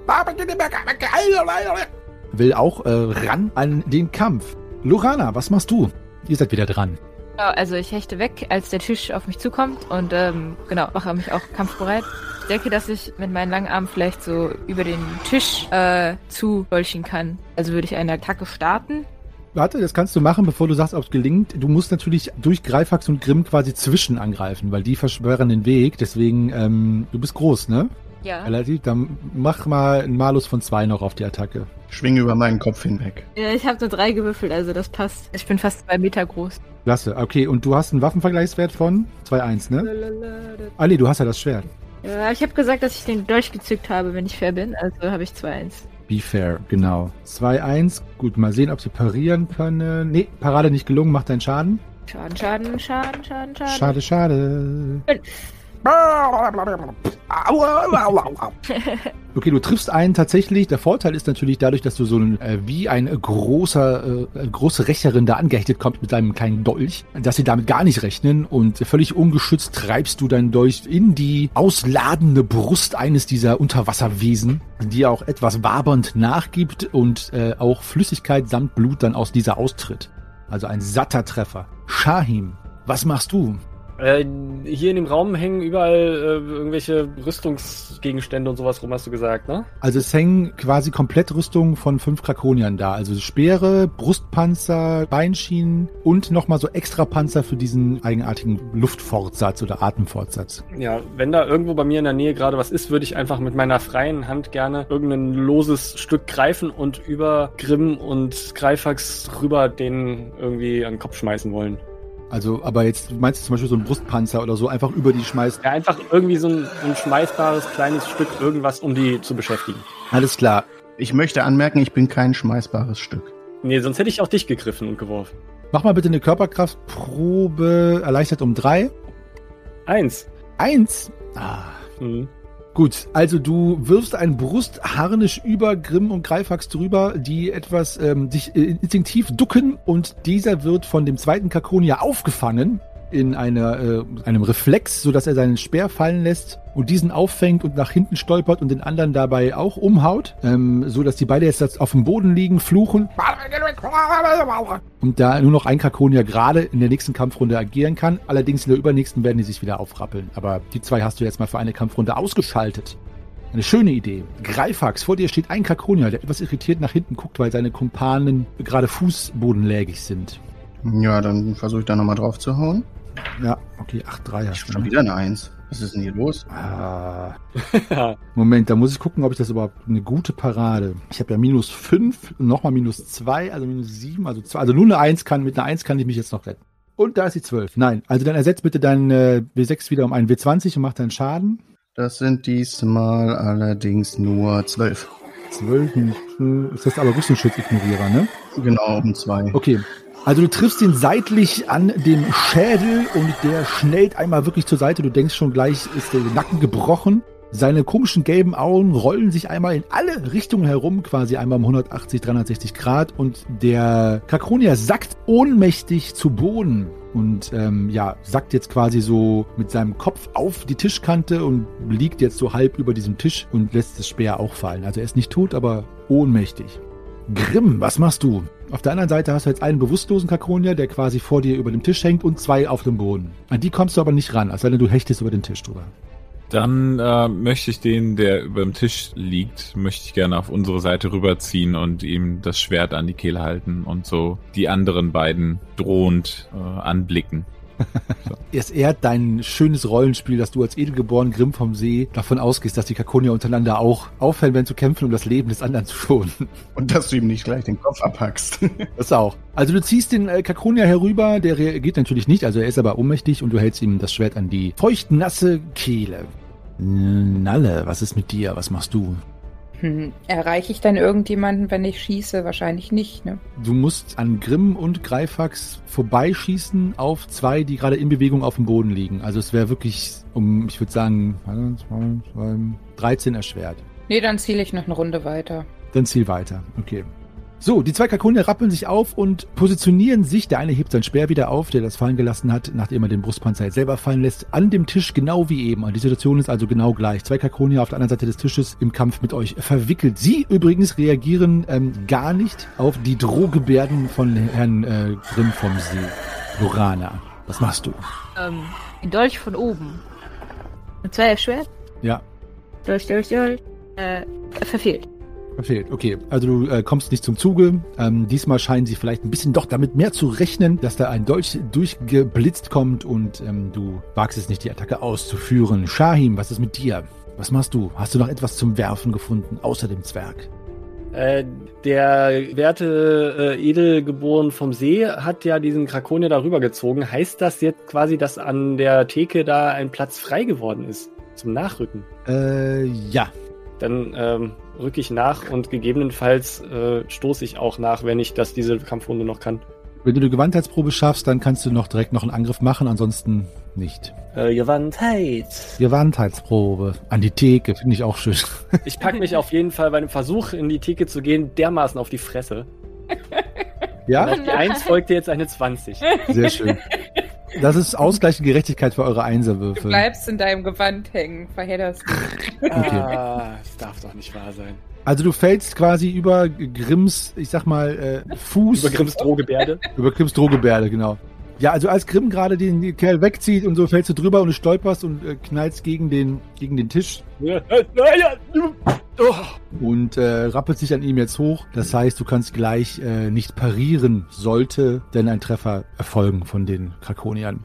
Will auch äh, ran an den Kampf. Lorana, was machst du? Ihr seid wieder dran. Also ich hechte weg, als der Tisch auf mich zukommt und ähm, genau, mache mich auch kampfbereit. Ich denke, dass ich mit meinen langen Armen vielleicht so über den Tisch äh, zu dolchen kann. Also würde ich eine Attacke starten. Warte, das kannst du machen, bevor du sagst, ob es gelingt. Du musst natürlich durch Greifax und Grimm quasi zwischen angreifen, weil die versperren den Weg. Deswegen, ähm, du bist groß, ne? Ja. Relativ. Dann mach mal einen Malus von zwei noch auf die Attacke. Schwinge über meinen Kopf hinweg. Ja, ich habe nur drei gewürfelt, also das passt. Ich bin fast zwei Meter groß. Klasse. Okay, und du hast einen Waffenvergleichswert von 2-1, ne? Ah, nee, du hast ja das Schwert. Ja, ich habe gesagt, dass ich den Dolch gezückt habe, wenn ich fair bin. Also habe ich 2-1. Be fair, genau. 2-1. Gut, mal sehen, ob sie parieren können. Nee, Parade nicht gelungen, macht deinen Schaden. Schaden, Schaden, Schaden, Schaden, Schaden. Schade, schade. Fünf. Okay, du triffst einen tatsächlich. Der Vorteil ist natürlich dadurch, dass du so ein, äh, wie ein großer, äh, große Rächerin da angehechtet kommt mit deinem kleinen Dolch, dass sie damit gar nicht rechnen und völlig ungeschützt treibst du deinen Dolch in die ausladende Brust eines dieser Unterwasserwesen, die auch etwas wabernd nachgibt und äh, auch Flüssigkeit samt Blut dann aus dieser austritt. Also ein satter Treffer. Shahim, was machst du? Äh, hier in dem Raum hängen überall äh, irgendwelche Rüstungsgegenstände und sowas rum, hast du gesagt, ne? Also es hängen quasi komplett Rüstungen von fünf Krakoniern da. Also Speere, Brustpanzer, Beinschienen und nochmal so extra Panzer für diesen eigenartigen Luftfortsatz oder Atemfortsatz. Ja, wenn da irgendwo bei mir in der Nähe gerade was ist, würde ich einfach mit meiner freien Hand gerne irgendein loses Stück greifen und über Grimm und Greifax rüber den irgendwie an den Kopf schmeißen wollen. Also, aber jetzt meinst du zum Beispiel so einen Brustpanzer oder so einfach über die schmeißt. Ja, einfach irgendwie so ein, ein schmeißbares kleines Stück irgendwas, um die zu beschäftigen. Alles klar. Ich möchte anmerken, ich bin kein schmeißbares Stück. Nee, sonst hätte ich auch dich gegriffen und geworfen. Mach mal bitte eine Körperkraftprobe erleichtert um drei. Eins. Eins. Ah. Mhm. Gut, also du wirfst ein Brustharnisch über Grimm und Greifax drüber, die etwas ähm, sich äh, instinktiv ducken und dieser wird von dem zweiten Kakonia aufgefangen in einer, äh, einem Reflex, sodass er seinen Speer fallen lässt und diesen auffängt und nach hinten stolpert und den anderen dabei auch umhaut, ähm, so die beide jetzt auf dem Boden liegen, fluchen und da nur noch ein Kakonia gerade in der nächsten Kampfrunde agieren kann. Allerdings in der übernächsten werden die sich wieder aufrappeln. Aber die zwei hast du jetzt mal für eine Kampfrunde ausgeschaltet. Eine schöne Idee. Greifax, vor dir steht ein Kakonia, der etwas irritiert nach hinten guckt, weil seine Kumpanen gerade fußbodenlägig sind. Ja, dann versuche ich da nochmal drauf zu hauen. Ja, okay, 8-3 Ich hast du. schon ne? wieder eine Eins. Was ist denn hier los? Ah. Moment, da muss ich gucken, ob ich das überhaupt eine gute Parade. Ich habe ja minus 5, nochmal minus 2, also minus 7, also, zwei, also nur eine 1 kann, mit einer 1 kann ich mich jetzt noch retten. Und da ist die 12. Nein, also dann ersetzt bitte deinen äh, W6 wieder um einen W20 und mach deinen Schaden. Das sind diesmal allerdings nur zwölf. 12 minus 5. Ist das aber Rüstungsschutz-Ignorierer, ne? Genau, um zwei. Okay. Also du triffst ihn seitlich an dem Schädel und der schnellt einmal wirklich zur Seite. Du denkst schon gleich, ist der Nacken gebrochen. Seine komischen gelben Augen rollen sich einmal in alle Richtungen herum, quasi einmal um 180, 360 Grad und der Kakronia sackt ohnmächtig zu Boden und ähm, ja, sackt jetzt quasi so mit seinem Kopf auf die Tischkante und liegt jetzt so halb über diesem Tisch und lässt das Speer auch fallen. Also er ist nicht tot, aber ohnmächtig. Grimm, was machst du? Auf der anderen Seite hast du jetzt einen bewusstlosen Kakronia, der quasi vor dir über dem Tisch hängt und zwei auf dem Boden. An die kommst du aber nicht ran, als denn du hechtest über den Tisch drüber. Dann äh, möchte ich den, der über dem Tisch liegt, möchte ich gerne auf unsere Seite rüberziehen und ihm das Schwert an die Kehle halten und so die anderen beiden drohend äh, anblicken. Es ehrt dein schönes Rollenspiel, dass du als edelgeboren Grimm vom See davon ausgehst, dass die Kakonier untereinander auch aufhören werden zu kämpfen, um das Leben des anderen zu schonen. Und dass du ihm nicht gleich den Kopf abhackst. Das auch. Also du ziehst den äh, Kakronia herüber, der reagiert natürlich nicht, also er ist aber ohnmächtig und du hältst ihm das Schwert an die feuchtnasse Kehle. Nalle, was ist mit dir? Was machst du? Hm, erreiche ich dann irgendjemanden, wenn ich schieße? Wahrscheinlich nicht, ne? Du musst an Grimm und Greifax vorbeischießen auf zwei, die gerade in Bewegung auf dem Boden liegen. Also es wäre wirklich um, ich würde sagen, 1, 2, 2, 13 erschwert. Nee, dann ziele ich noch eine Runde weiter. Dann ziel weiter. Okay. So, die zwei Kakonier rappeln sich auf und positionieren sich. Der eine hebt seinen Speer wieder auf, der das fallen gelassen hat, nachdem er den Brustpanzer jetzt selber fallen lässt, an dem Tisch genau wie eben. Und die Situation ist also genau gleich. Zwei Kakonier auf der anderen Seite des Tisches im Kampf mit euch verwickelt. Sie übrigens reagieren ähm, gar nicht auf die Drohgebärden von Herrn äh, Grimm vom See. Lorana, was machst du? Ähm, ein Dolch von oben. Ein Zweierschwert. Ja, Dolch, Dolch, Dolch. Äh, verfehlt. Verfehlt, okay. Also du äh, kommst nicht zum Zuge. Ähm, diesmal scheinen sie vielleicht ein bisschen doch damit mehr zu rechnen, dass da ein Dolch durchgeblitzt kommt und ähm, du wagst es nicht, die Attacke auszuführen. Shahim, was ist mit dir? Was machst du? Hast du noch etwas zum Werfen gefunden, außer dem Zwerg? Äh, der werte äh, Edelgeboren vom See hat ja diesen Krakonier darüber gezogen. Heißt das jetzt quasi, dass an der Theke da ein Platz frei geworden ist zum Nachrücken? Äh, ja. Dann ähm, rücke ich nach und gegebenenfalls äh, stoße ich auch nach, wenn ich das diese Kampfrunde noch kann. Wenn du eine Gewandheitsprobe schaffst, dann kannst du noch direkt noch einen Angriff machen, ansonsten nicht. Äh, Gewandtheit. Gewandheitsprobe. An die Theke, finde ich auch schön. Ich packe mich auf jeden Fall bei dem Versuch, in die Theke zu gehen, dermaßen auf die Fresse. Ja? Und auf die 1 folgte jetzt eine 20. Sehr schön. Das ist Ausgleich und Gerechtigkeit für eure Du Einserwürfel. bleibst in deinem Gewand hängen, verhedderst dich. Ah, das darf doch nicht wahr sein. Also du fällst quasi über Grimms, ich sag mal, äh, Fuß. Über Grimms Drohgebärde. Über Grimms Drohgebärde, genau. Ja, also als Grimm gerade den, Kerl wegzieht und so fällst du drüber und du stolperst und äh, knallst gegen den, gegen den Tisch und äh, rappelt sich an ihm jetzt hoch. Das heißt, du kannst gleich äh, nicht parieren, sollte denn ein Treffer erfolgen von den Krakoniern.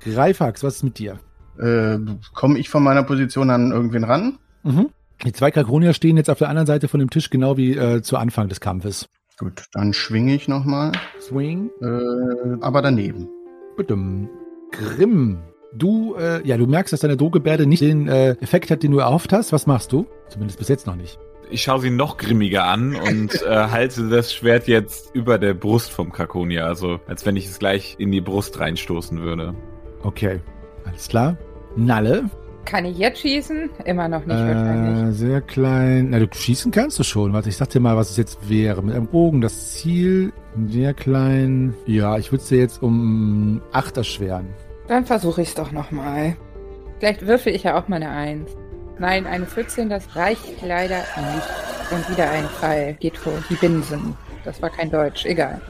Greifax, was ist mit dir? Äh, Komme ich von meiner Position an irgendwen ran? Mhm. Die zwei Krakonier stehen jetzt auf der anderen Seite von dem Tisch, genau wie äh, zu Anfang des Kampfes. Gut, dann schwinge ich nochmal. Swing. Äh, aber daneben. Badum. Grimm. Du, äh, ja, du merkst, dass deine Drohgebärde nicht den äh, Effekt hat, den du erhofft hast. Was machst du? Zumindest bis jetzt noch nicht. Ich schaue sie noch grimmiger an und äh, halte das Schwert jetzt über der Brust vom Krakonia, also als wenn ich es gleich in die Brust reinstoßen würde. Okay, alles klar. Nalle. Kann ich jetzt schießen? Immer noch nicht wahrscheinlich. Äh, sehr klein. Na, du schießen kannst du schon. Warte, ich sag dir mal, was es jetzt wäre. Mit einem Bogen das Ziel sehr klein. Ja, ich würde es dir jetzt um 8 erschweren. Dann versuche ich es doch nochmal. Vielleicht würfel ich ja auch mal eine 1. Nein, eine 14, das reicht leider nicht. Und wieder ein Pfeil. Geht vor die Binsen. Das war kein Deutsch, egal.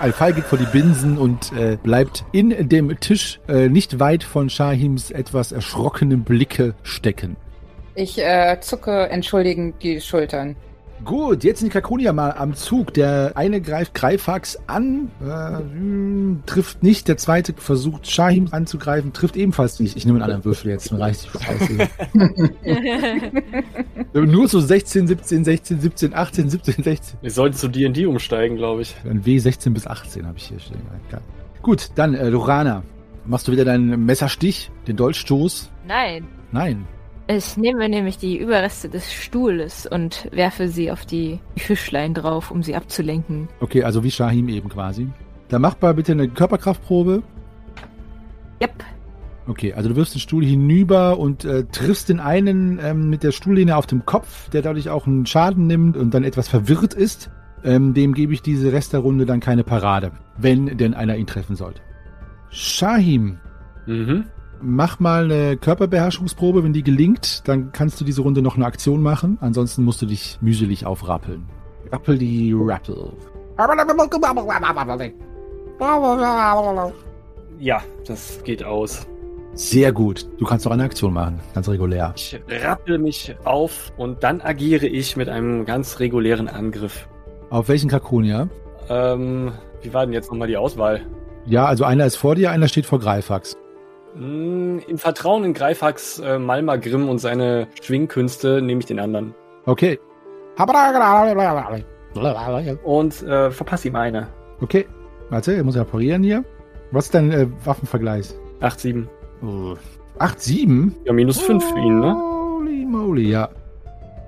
Ein Pfeil geht vor die Binsen und äh, bleibt in dem Tisch äh, nicht weit von Shahims etwas erschrockenen Blicke stecken. Ich äh, zucke entschuldigend die Schultern. Gut, jetzt sind die Krakonier mal am Zug. Der eine greift Greifax an, äh, hm, trifft nicht. Der zweite versucht Shahim anzugreifen, trifft ebenfalls nicht. Ich nehme einen anderen Würfel jetzt, dann reicht die Scheiße. Nur so 16, 17, 16, 17, 18, 17, 16. Wir sollten zu D&D umsteigen, glaube ich. Ein W 16 bis 18 habe ich hier stehen. Geil. Gut, dann äh, Lorana. Machst du wieder deinen Messerstich, den Dolchstoß? Nein. Nein. Ich nehme nämlich die Überreste des Stuhles und werfe sie auf die Fischlein drauf, um sie abzulenken. Okay, also wie Shahim eben quasi. Dann mach mal bitte eine Körperkraftprobe. Yep. Okay, also du wirfst den Stuhl hinüber und äh, triffst den einen ähm, mit der Stuhllehne auf dem Kopf, der dadurch auch einen Schaden nimmt und dann etwas verwirrt ist. Ähm, dem gebe ich diese Rest der Runde dann keine Parade, wenn denn einer ihn treffen sollte. Shahim, Mhm. Mach mal eine Körperbeherrschungsprobe. Wenn die gelingt, dann kannst du diese Runde noch eine Aktion machen. Ansonsten musst du dich mühselig aufrappeln. Rappel die Rappel. Ja, das geht aus. Sehr gut. Du kannst noch eine Aktion machen. Ganz regulär. Ich rappel mich auf und dann agiere ich mit einem ganz regulären Angriff. Auf welchen Krakonia? Ähm, wie war denn jetzt nochmal die Auswahl? Ja, also einer ist vor dir, einer steht vor Greifax. Hm, Im Vertrauen in Greifax äh, Malma Grimm und seine Schwingkünste nehme ich den anderen. Okay. Und äh, verpasse ihm eine. Okay. Warte, ich muss ja parieren hier. Was ist dein äh, Waffenvergleich? 8-7. 8-7? Ja, minus 5 für ihn, ne? Holy moly, ja.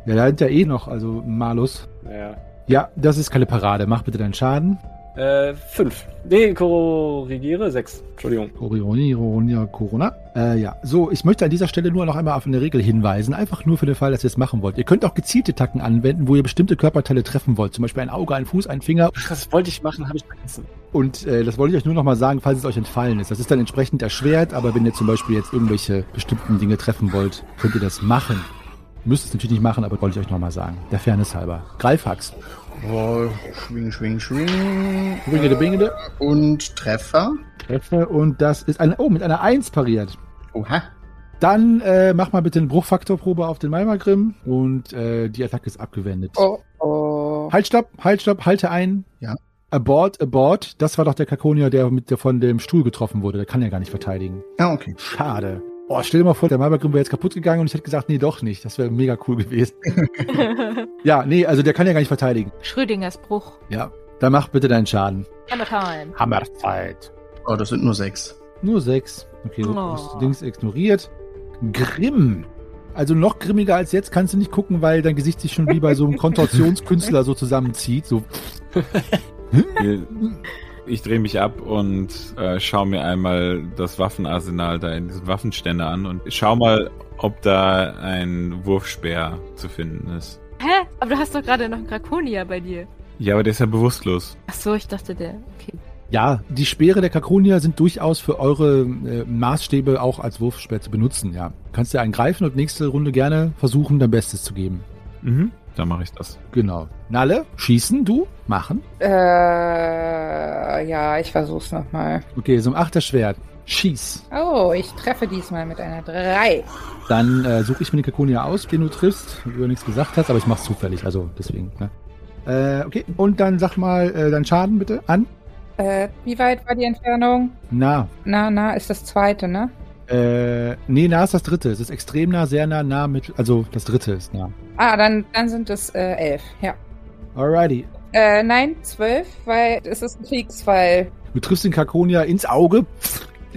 Ja, da hat ja eh noch, also Malus. Ja. Ja, das ist keine Parade. Mach bitte deinen Schaden. Äh, 5. Nee, korrigiere 6. Entschuldigung. Corona, Corona. Äh, ja, so, ich möchte an dieser Stelle nur noch einmal auf eine Regel hinweisen. Einfach nur für den Fall, dass ihr es machen wollt. Ihr könnt auch gezielte Tacken anwenden, wo ihr bestimmte Körperteile treffen wollt. Zum Beispiel ein Auge, ein Fuß, ein Finger. Ach, das wollte ich machen, habe ich vergessen. Und äh, das wollte ich euch nur noch mal sagen, falls es euch entfallen ist. Das ist dann entsprechend erschwert, aber wenn ihr zum Beispiel jetzt irgendwelche bestimmten Dinge treffen wollt, könnt ihr das machen. Müsst es natürlich nicht machen, aber wollte ich euch noch mal sagen. Der Fairness halber. Greifax. Oh, schwing, schwing, schwing. Bingede, bingede. Und Treffer. Treffer und das ist eine, oh, mit einer 1 pariert. Oha. Dann äh, mach mal bitte eine Bruchfaktorprobe auf den Malmagrim und äh, die Attacke ist abgewendet. Oh, oh. Halt, stopp, halt, stopp, halte ein. Ja. Abort, abort. Das war doch der Kakonier, der mit der von dem Stuhl getroffen wurde. Der kann ja gar nicht verteidigen. Ja, okay. Schade. Oh, stell dir mal vor, der Malmagrim wäre jetzt kaputt gegangen und ich hätte gesagt, nee, doch nicht. Das wäre mega cool gewesen. ja, nee, also der kann ja gar nicht verteidigen. Schrödingers Bruch. Ja. Dann mach bitte deinen Schaden. Hammer Time. Hammerzeit. Oh, das sind nur sechs. Nur sechs. Okay, so Oh. ist Dings ignoriert. Grimm. Also noch grimmiger als jetzt kannst du nicht gucken, weil dein Gesicht sich schon wie bei so einem Kontorsionskünstler so zusammenzieht. So, Ich drehe mich ab und äh, schaue mir einmal das Waffenarsenal da in diesem Waffenständer an und schau mal, ob da ein Wurfspeer zu finden ist. Hä? Aber du hast doch gerade noch einen Draconia bei dir. Ja, aber der ist ja bewusstlos. Ach so, ich dachte der. Okay. ja, die Speere der Kakonier sind durchaus für eure äh, Maßstäbe auch als Wurfspeer zu benutzen, ja. Kannst du einen greifen und nächste Runde gerne versuchen, dein Bestes zu geben. Mhm. Dann mache ich das. Genau. Nalle, schießen, du, machen. Äh, ja, ich versuch's nochmal. Okay, so ein Achterschwert. Schieß. Oh, ich treffe diesmal mit einer 3. Dann äh, suche ich mir den Kakonia aus, den du triffst, wie du nichts gesagt hast, aber ich mach's zufällig, also deswegen. Ne? Äh, okay, und dann sag mal äh, deinen Schaden bitte an. Äh, wie weit war die Entfernung? Na, Na, na, ist das zweite, ne? Äh, nee, nah ist das dritte. Es ist extrem nah, sehr nah, nah mit, also das dritte ist nah. Ah, dann, dann sind es äh, elf, ja. Alrighty. Äh, nein, zwölf, weil es ist ein Kriegsfall. Du triffst den Kakonia ins Auge,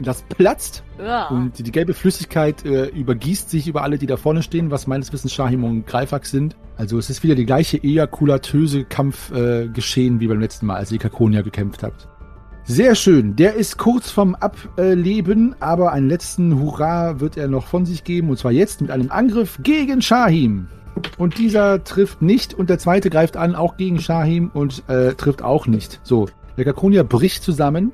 das platzt Ja. und die gelbe Flüssigkeit äh, übergießt sich über alle, die da vorne stehen, was meines Wissens Shahim und Greifax sind. Also es ist wieder die gleiche ejakulatöse Kampf äh, geschehen wie beim letzten Mal, als ihr Kakonia gekämpft habt. Sehr schön. Der ist kurz vom Ableben, aber einen letzten Hurra wird er noch von sich geben. Und zwar jetzt mit einem Angriff gegen Shahim. Und dieser trifft nicht und der zweite greift an, auch gegen Shahim und äh, trifft auch nicht. So, der Kakonia bricht zusammen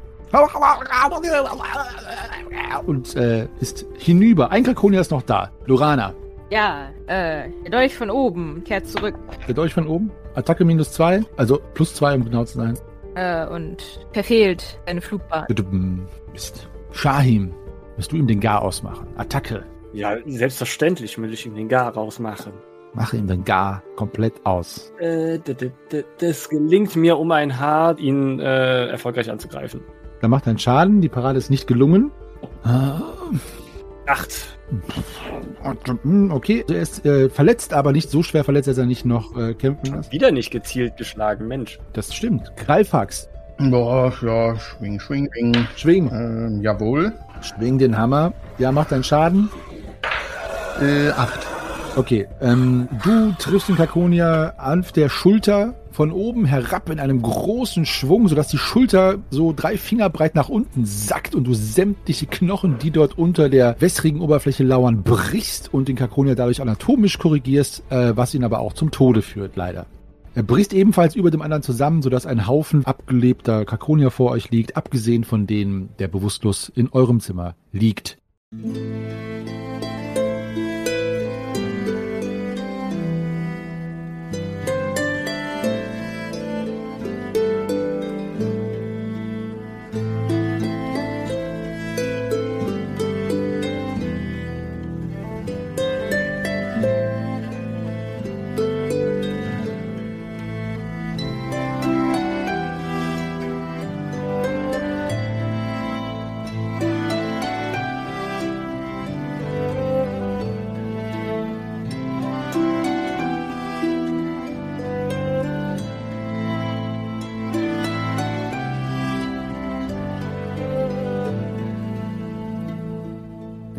und äh, ist hinüber. Ein Kakonia ist noch da. Lorana, Ja, äh, der Dolch von oben kehrt zurück. der Dolch von oben. Attacke minus zwei, also plus zwei, um genau zu sein. Äh, und verfehlt seine Flugbahn. Tudum. Mist. Shahim, wirst du ihm den Gar ausmachen? Attacke. Ja, selbstverständlich will ich ihm den Gar rausmachen. Mache ihm den Gar komplett aus. Äh, das gelingt mir um ein Haar, ihn äh, erfolgreich anzugreifen. Da macht er einen Schaden, die Parade ist nicht gelungen. Ah, Acht. Hm, Okay, er ist äh, verletzt, aber nicht so schwer verletzt, dass er nicht noch äh, kämpfen lässt. Wieder nicht gezielt geschlagen, Mensch. Das stimmt. Greifax, Boah, ja, schwing, schwing, schwing. schwing. Ähm, jawohl. Schwing den Hammer. Ja, macht einen Schaden. Äh, acht. Okay, ähm, du triffst den Kakonia auf der Schulter von oben herab in einem großen Schwung, sodass die Schulter so drei Finger breit nach unten sackt und du sämtliche Knochen, die dort unter der wässrigen Oberfläche lauern, brichst und den Kakonia dadurch anatomisch korrigierst, äh, was ihn aber auch zum Tode führt, leider. Er bricht ebenfalls über dem anderen zusammen, sodass ein Haufen abgelebter Kakonia vor euch liegt, abgesehen von dem, der bewusstlos in eurem Zimmer liegt.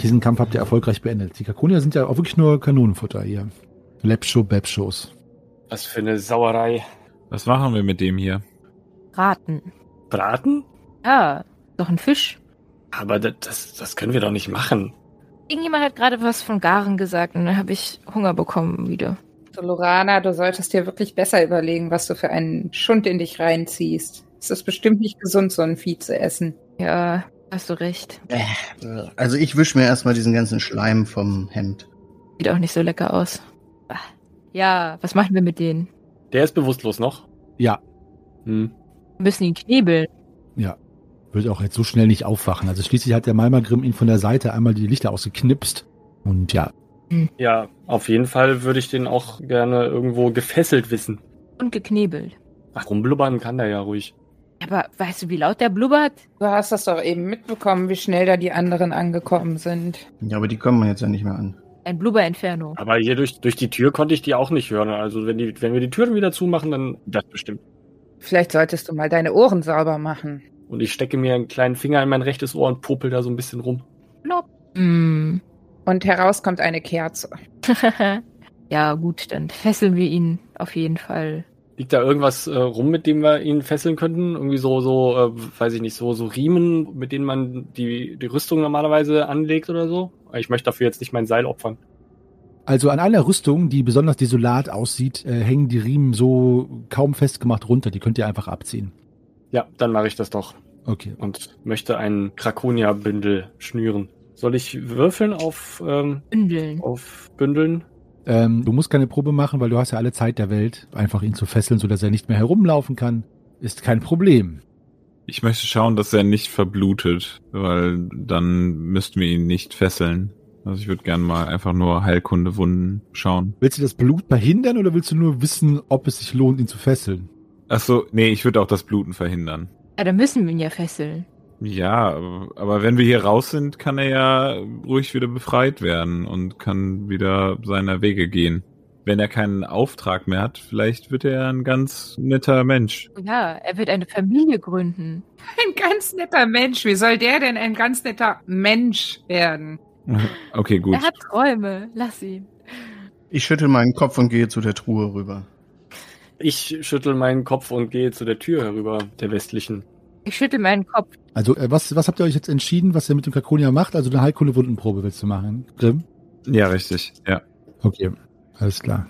Diesen Kampf habt ihr erfolgreich beendet. Die Kakonia sind ja auch wirklich nur Kanonenfutter hier. Lepscho, Bepschos. Was für eine Sauerei. Was machen wir mit dem hier? Raten. Braten? Ja, doch ein Fisch. Aber das, das, das können wir doch nicht machen. Irgendjemand hat gerade was von Garen gesagt und dann habe ich Hunger bekommen wieder. So, Lorana, du solltest dir wirklich besser überlegen, was du für einen Schund in dich reinziehst. Es ist bestimmt nicht gesund, so ein Vieh zu essen. Ja, hast du recht. Also ich wisch mir erstmal diesen ganzen Schleim vom Hemd. Sieht auch nicht so lecker aus. Ah. Ja, was machen wir mit denen? Der ist bewusstlos noch. Ja, Hm. Wir müssen ihn knebeln. ja. Wird auch jetzt so schnell nicht aufwachen. Also schließlich hat der Malmagrim ihn von der Seite einmal die Lichter ausgeknipst. Und ja, Ja, auf jeden Fall würde ich den auch gerne irgendwo gefesselt wissen. Und geknebelt. Ach, rumblubbern kann der ja ruhig. Aber weißt du, wie laut der blubbert? Du hast das doch eben mitbekommen, wie schnell da die anderen angekommen sind. Ja, aber die kommen jetzt ja nicht mehr an. Ein Blubberentfernung. Aber hier durch, durch die Tür konnte ich die auch nicht hören. Also wenn, die, wenn wir die Türen wieder zumachen, dann das bestimmt. Vielleicht solltest du mal deine Ohren sauber machen. Und ich stecke mir einen kleinen Finger in mein rechtes Ohr und popel da so ein bisschen rum. Mm. Und heraus kommt eine Kerze. ja, gut, dann fesseln wir ihn auf jeden Fall. Liegt da irgendwas äh, rum, mit dem wir ihn fesseln könnten? Irgendwie so, so, äh, weiß ich nicht, so, so Riemen, mit denen man die, die Rüstung normalerweise anlegt oder so? Ich möchte dafür jetzt nicht mein Seil opfern. Also an einer Rüstung, die besonders desolat aussieht, äh, hängen die Riemen so kaum festgemacht runter. Die könnt ihr einfach abziehen. Ja, dann mache ich das doch Okay. und möchte einen Krakonia-Bündel schnüren. Soll ich würfeln auf, ähm, Bündeln. auf Bündeln? Ähm, du musst keine Probe machen, weil du hast ja alle Zeit der Welt, einfach ihn zu fesseln, sodass er nicht mehr herumlaufen kann. Ist kein Problem. Ich möchte schauen, dass er nicht verblutet, weil dann müssten wir ihn nicht fesseln. Also ich würde gerne mal einfach nur Heilkundewunden schauen. Willst du das Blut verhindern oder willst du nur wissen, ob es sich lohnt, ihn zu fesseln? Ach so, nee, ich würde auch das Bluten verhindern. Ja, dann müssen wir ihn ja fesseln. Ja, aber- wenn wir hier raus sind, kann er ja ruhig wieder befreit werden und kann wieder seiner Wege gehen. Wenn er keinen Auftrag mehr hat, vielleicht wird er ein ganz netter Mensch. Ja, er wird eine Familie gründen. Ein ganz netter Mensch. Wie soll der denn ein ganz netter Mensch werden? Okay, gut. Er hat Träume. Lass ihn. Ich schüttel meinen Kopf und gehe zu der Truhe rüber. Ich schüttel meinen Kopf und gehe zu der Tür herüber, der westlichen. Ich schüttel meinen Kopf. Also, äh, was, was habt ihr euch jetzt entschieden, was ihr mit dem Krakonia macht? Also eine Heilkunde-Wundenprobe willst du machen? Grimm? Ja, richtig. Ja. Okay, alles klar.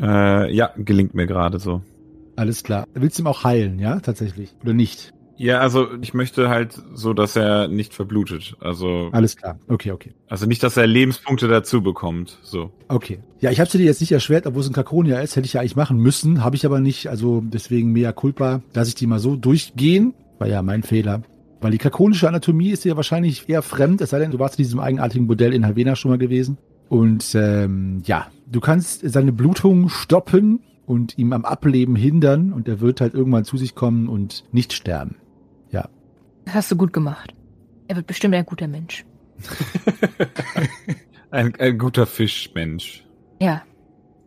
Äh, ja, gelingt mir gerade so. Alles klar. Willst du ihm auch heilen, ja, tatsächlich? Oder nicht? Ja, also ich möchte halt so, dass er nicht verblutet. Also, Alles klar. Okay, okay. also nicht, dass er Lebenspunkte dazu bekommt. So. Okay. Ja, ich habe dir jetzt nicht erschwert, obwohl es ein Krakonia ist. Hätte ich ja eigentlich machen müssen. Habe ich aber nicht. Also deswegen mea culpa. Lass ich die mal so durchgehen. War ja mein Fehler. Weil die krakonische Anatomie ist dir wahrscheinlich eher fremd. Es sei denn, du warst in diesem eigenartigen Modell in Havena schon mal gewesen. Und ähm, ja, du kannst seine Blutung stoppen und ihm am Ableben hindern. Und er wird halt irgendwann zu sich kommen und nicht sterben. Das hast du gut gemacht. Er wird bestimmt ein guter Mensch. Ein, ein guter Fischmensch. Ja,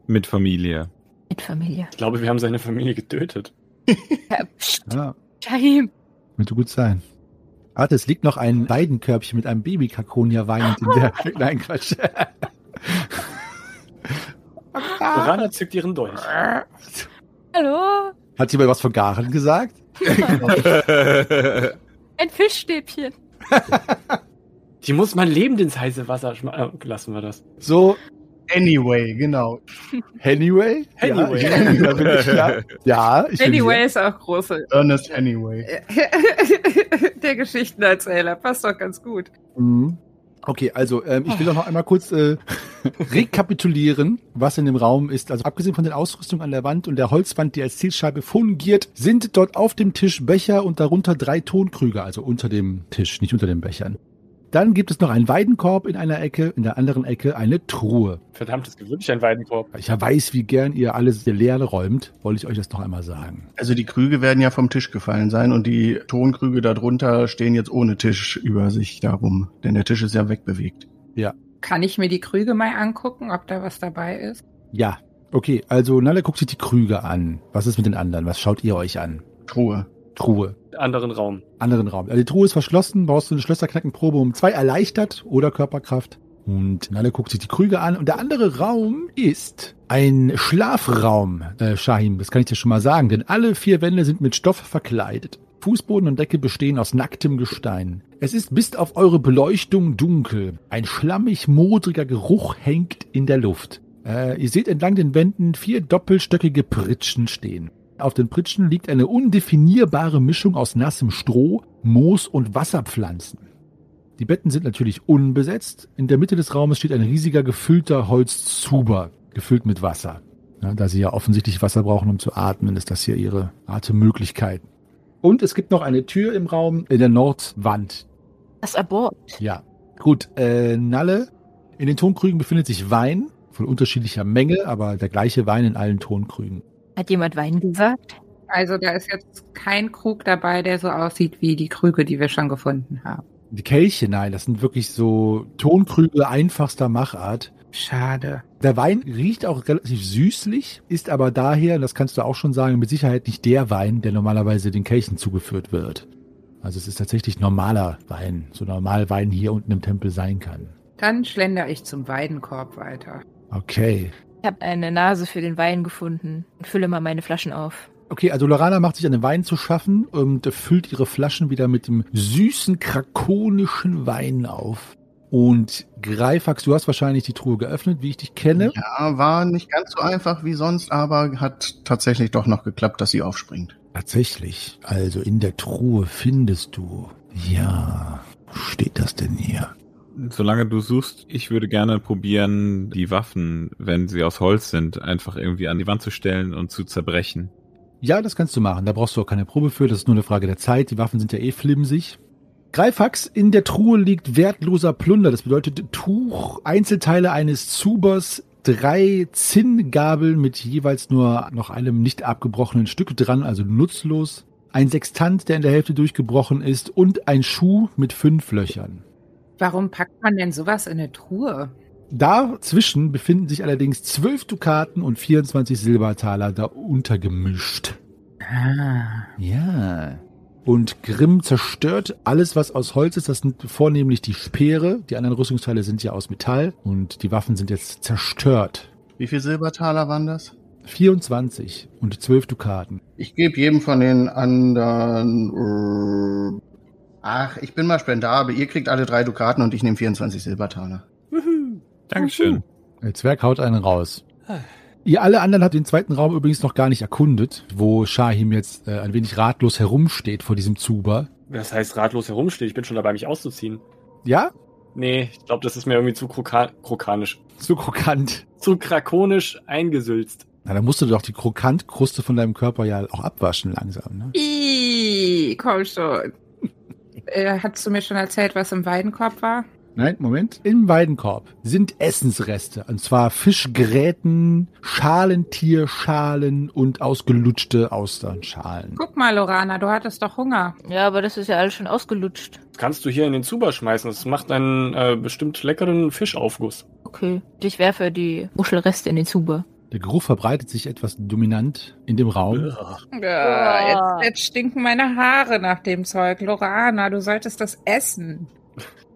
Mit Familie. mit Familie. Ich glaube, wir haben seine Familie getötet. Ja, pst, Ja, Shahim. Könnte gut sein. Warte, es liegt noch ein Weidenkörbchen mit einem Baby-Krakonia weinend in der... Nein, Quatsch. Rana zückt ihren Dolch. Hallo? Hat jemand was von Garen gesagt? Ein Fischstäbchen. Die muss man lebend ins heiße Wasser schmeißen. Äh, lassen wir das. So, Anyway, genau. Anyway? Anyway. Ja, ich, da bin ich, ja. ja ich bin Anyway ist auch große. Ernest Anyway. Der Geschichtenerzähler passt doch ganz gut. Mhm. Okay, also ähm, ich will doch noch einmal kurz äh, rekapitulieren, was in dem Raum ist. Also abgesehen von den Ausrüstungen an der Wand und der Holzwand, die als Zielscheibe fungiert, sind dort auf dem Tisch Becher und darunter drei Tonkrüge, also unter dem Tisch, nicht unter den Bechern. Dann gibt es noch einen Weidenkorb in einer Ecke, in der anderen Ecke eine Truhe. Verdammt, es gibt wirklich einen Weidenkorb. Ich ja weiß, wie gern ihr alles leer räumt, wollte ich euch das noch einmal sagen. Also die Krüge werden ja vom Tisch gefallen sein und die Tonkrüge darunter stehen jetzt ohne Tisch über sich darum, denn der Tisch ist ja wegbewegt. Kann ich mir die Krüge mal angucken, ob da was dabei ist? Ja, okay, also Nalle guckt sich die Krüge an. Was ist mit den anderen? Was schaut ihr euch an? Truhe. Truhe. Anderen Raum. anderen Raum. Also die Truhe ist verschlossen, brauchst du eine Schlösserknackenprobe um zwei erleichtert oder Körperkraft. Und Nalle guckt sich die Krüge an. Und der andere Raum ist ein Schlafraum, äh, Shahim. Das kann ich dir schon mal sagen, denn alle vier Wände sind mit Stoff verkleidet. Fußboden und Decke bestehen aus nacktem Gestein. Es ist bis auf eure Beleuchtung dunkel. Ein schlammig modriger Geruch hängt in der Luft. Äh, ihr seht entlang den Wänden vier doppelstöckige Pritschen stehen. Auf den Pritschen liegt eine undefinierbare Mischung aus nassem Stroh, Moos und Wasserpflanzen. Die Betten sind natürlich unbesetzt. In der Mitte des Raumes steht ein riesiger gefüllter Holzzuber, gefüllt mit Wasser. Ja, da sie ja offensichtlich Wasser brauchen, um zu atmen, ist das hier ihre Atemmöglichkeit. Und es gibt noch eine Tür im Raum in der Nordwand. Das Abort. Ja. Gut, äh, Nalle. In den Tonkrügen befindet sich Wein von unterschiedlicher Menge, aber der gleiche Wein in allen Tonkrügen. Hat jemand Wein gesagt? Also da ist jetzt kein Krug dabei, der so aussieht wie die Krüge, die wir schon gefunden haben. Die Kelche, nein, das sind wirklich so Tonkrüge einfachster Machart. Schade. Der Wein riecht auch relativ süßlich, ist aber daher, das kannst du auch schon sagen, mit Sicherheit nicht der Wein, der normalerweise den Kelchen zugeführt wird. Also es ist tatsächlich normaler Wein, so normal Wein hier unten im Tempel sein kann. Dann schlender ich zum Weidenkorb weiter. Okay. Ich habe eine Nase für den Wein gefunden und fülle mal meine Flaschen auf. Okay, also Lorana macht sich an den Wein zu schaffen und füllt ihre Flaschen wieder mit dem süßen, krakonischen Wein auf. Und Greifax, du hast wahrscheinlich die Truhe geöffnet, wie ich dich kenne. Ja, war nicht ganz so einfach wie sonst, aber hat tatsächlich doch noch geklappt, dass sie aufspringt. Tatsächlich. Also in der Truhe findest du. Ja. Wo steht das denn hier? Solange du suchst, ich würde gerne probieren, die Waffen, wenn sie aus Holz sind, einfach irgendwie an die Wand zu stellen und zu zerbrechen. Ja, das kannst du machen. Da brauchst du auch keine Probe für. Das ist nur eine Frage der Zeit. Die Waffen sind ja eh flimsig. Greifax, in der Truhe liegt wertloser Plunder. Das bedeutet Tuch, Einzelteile eines Zubers, drei Zinngabeln mit jeweils nur noch einem nicht abgebrochenen Stück dran, also nutzlos. Ein Sextant, der in der Hälfte durchgebrochen ist und ein Schuh mit fünf Löchern. Warum packt man denn sowas in eine Truhe? Dazwischen befinden sich allerdings zwölf Dukaten und 24 Silbertaler da untergemischt. Ah. Ja. Und Grimm zerstört alles, was aus Holz ist. Das sind vornehmlich die Speere. Die anderen Rüstungsteile sind ja aus Metall. Und die Waffen sind jetzt zerstört. Wie viel Silbertaler waren das? 24 und 12 Dukaten. Ich gebe jedem von den anderen. Ach, ich bin mal spendabel. Ihr kriegt alle drei Dukaten und ich nehme 24 Silbertaler. Dankeschön. Der Zwerg haut einen raus. Ihr alle anderen habt den zweiten Raum übrigens noch gar nicht erkundet, wo Shahim jetzt äh, ein wenig ratlos herumsteht vor diesem Zuber. Das heißt, ratlos herumsteht. Ich bin schon dabei, mich auszuziehen. Ja? Nee, ich glaube, das ist mir irgendwie zu kroka krokanisch. So krokant. Zu krakonisch eingesülzt. Na, dann musst du doch die Krokantkruste von deinem Körper ja auch abwaschen langsam, ne? Ih, komm schon. Äh, hast du mir schon erzählt, was im Weidenkorb war? Nein, Moment. Im Weidenkorb sind Essensreste. Und zwar Fischgräten, Schalentierschalen und ausgelutschte Austernschalen. Guck mal, Lorana, du hattest doch Hunger. Ja, aber das ist ja alles schon ausgelutscht. Das kannst du hier in den Zuber schmeißen. Das macht einen äh, bestimmt leckeren Fischaufguss. Okay. Ich werfe die Muschelreste in den Zuber. Der Geruch verbreitet sich etwas dominant in dem Raum. Ja, jetzt, jetzt stinken meine Haare nach dem Zeug. Lorana, du solltest das essen.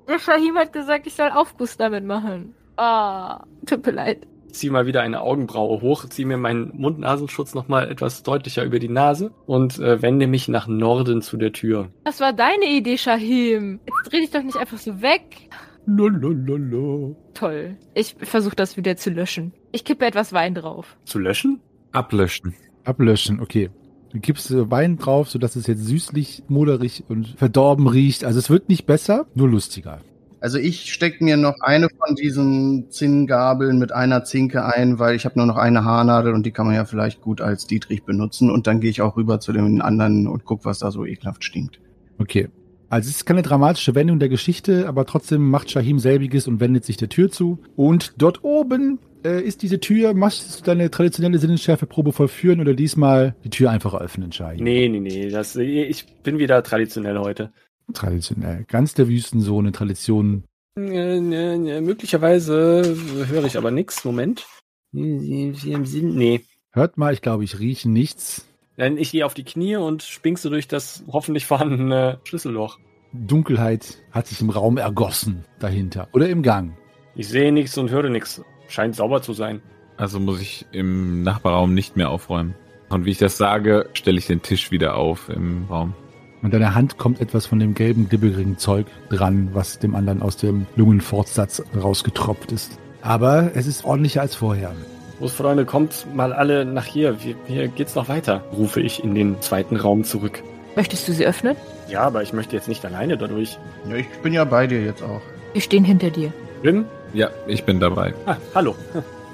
Der Shahim hat gesagt, ich soll Aufguss damit machen. Ah, tut mir leid. Zieh mal wieder eine Augenbraue hoch, zieh mir meinen Mund-Nasenschutz nochmal etwas deutlicher über die Nase und äh, wende mich nach Norden zu der Tür. Das war deine Idee, Shahim. Jetzt dreh dich doch nicht einfach so weg. Lolololo. Toll. Ich versuche das wieder zu löschen. Ich kippe etwas Wein drauf. Zu löschen? Ablöschen. Ablöschen, okay. Du gibst äh, Wein drauf, sodass es jetzt süßlich, moderig und verdorben riecht. Also es wird nicht besser, nur lustiger. Also ich steck mir noch eine von diesen Zinngabeln mit einer Zinke ein, weil ich habe nur noch eine Haarnadel und die kann man ja vielleicht gut als Dietrich benutzen. Und dann gehe ich auch rüber zu den anderen und guck, was da so ekelhaft stinkt. Okay. Also es ist keine dramatische Wendung der Geschichte, aber trotzdem macht Shahim selbiges und wendet sich der Tür zu. Und dort oben äh, ist diese Tür. Machst du deine traditionelle Sinnesschärfeprobe vollführen oder diesmal die Tür einfach öffnen, Shahim? Nee, nee, nee. Das, ich bin wieder traditionell heute. Traditionell. Ganz der Wüstensohne, Tradition. Äh, ne, ne, möglicherweise höre ich aber nichts. Moment. Nee. Hört mal, ich glaube, ich rieche nichts. Dann ich gehe auf die Knie und springst du durch das hoffentlich vorhandene Schlüsselloch. Dunkelheit hat sich im Raum ergossen dahinter. Oder im Gang. Ich sehe nichts und höre nichts. Scheint sauber zu sein. Also muss ich im Nachbarraum nicht mehr aufräumen. Und wie ich das sage, stelle ich den Tisch wieder auf im Raum. An deiner Hand kommt etwas von dem gelben, glibberigen Zeug dran, was dem anderen aus dem Lungenfortsatz rausgetropft ist. Aber es ist ordentlicher als vorher. Großfreunde, kommt mal alle nach hier. Wir- Hier geht's noch weiter, rufe ich in den zweiten Raum zurück. Möchtest du sie öffnen? Ja, aber ich möchte jetzt nicht alleine dadurch. Ja, ich bin ja bei dir jetzt auch. Wir stehen hinter dir. Grimm? Ja, ich bin dabei. Ah, hallo.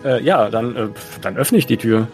Äh, ja, dann, äh, dann öffne ich die Tür.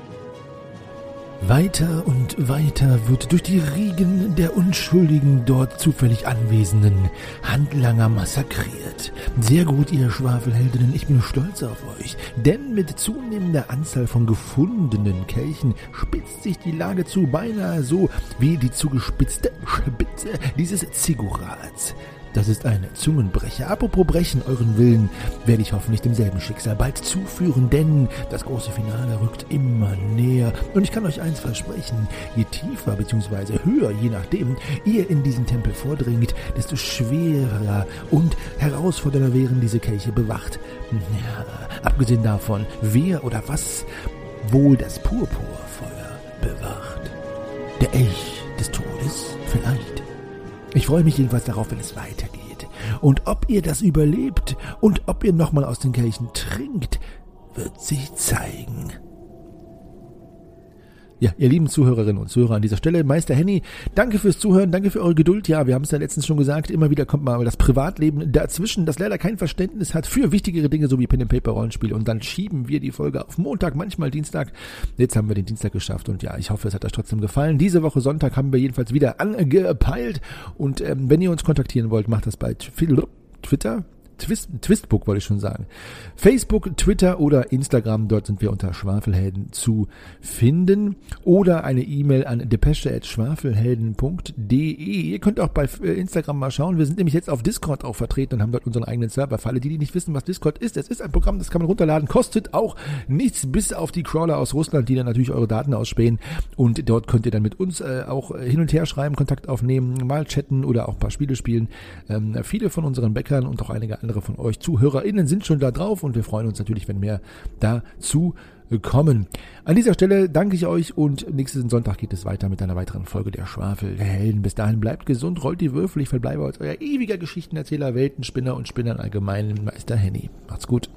Weiter und weiter wird durch die Riegen der unschuldigen, dort zufällig Anwesenden Handlanger massakriert. Sehr gut, ihr Schwafelheldinnen, ich bin stolz auf euch, denn mit zunehmender Anzahl von gefundenen Kelchen spitzt sich die Lage zu, beinahe so wie die zugespitzte Spitze dieses Zigurats. Das ist ein Zungenbrecher. Apropos brechen, euren Willen werde ich hoffentlich demselben Schicksal bald zuführen, denn das große Finale rückt immer näher. Und ich kann euch eins versprechen, je tiefer bzw. höher, je nachdem, ihr in diesen Tempel vordringt, desto schwerer und herausfordernder wären diese Kelche bewacht. Ja, abgesehen davon, wer oder was wohl das Purpurfeuer bewacht. Der Elch des Todes vielleicht. Ich freue mich jedenfalls darauf, wenn es weitergeht. Und ob ihr das überlebt und ob ihr nochmal aus den Kelchen trinkt, wird sich zeigen. Ja, ihr lieben Zuhörerinnen und Zuhörer an dieser Stelle, Meister Henny, danke fürs Zuhören, danke für eure Geduld. Ja, wir haben es ja letztens schon gesagt, immer wieder kommt mal das Privatleben dazwischen, das leider kein Verständnis hat für wichtigere Dinge, so wie Pen and Paper Rollenspiel. Und dann schieben wir die Folge auf Montag, manchmal Dienstag. Jetzt haben wir den Dienstag geschafft und ja, ich hoffe, es hat euch trotzdem gefallen. Diese Woche Sonntag haben wir jedenfalls wieder angepeilt. Und ähm, wenn ihr uns kontaktieren wollt, macht das bei Twitter, Twist, Twistbook wollte ich schon sagen. Facebook, Twitter oder Instagram, dort sind wir unter Schwafelhelden zu finden. Oder eine E-Mail an depesche.schwafelhelden.de. Ihr könnt auch bei äh, Instagram mal schauen. Wir sind nämlich jetzt auf Discord auch vertreten und haben dort unseren eigenen Server. Für alle, die, die nicht wissen, was Discord ist, es ist ein Programm, das kann man runterladen, kostet auch nichts, bis auf die Crawler aus Russland, die dann natürlich eure Daten ausspähen. Und dort könnt ihr dann mit uns äh, auch hin und her schreiben, Kontakt aufnehmen, mal chatten oder auch ein paar Spiele spielen. Ähm, viele von unseren Bäckern und auch einige andere von euch ZuhörerInnen sind schon da drauf und wir freuen uns natürlich, wenn mehr dazu kommen. An dieser Stelle danke ich euch und nächsten Sonntag geht es weiter mit einer weiteren Folge der Schwafel der Helden. Bis dahin bleibt gesund, rollt die Würfel. Ich verbleibe als euer ewiger Geschichtenerzähler, Weltenspinner und Spinnern allgemein, Meister Henny. Macht's gut.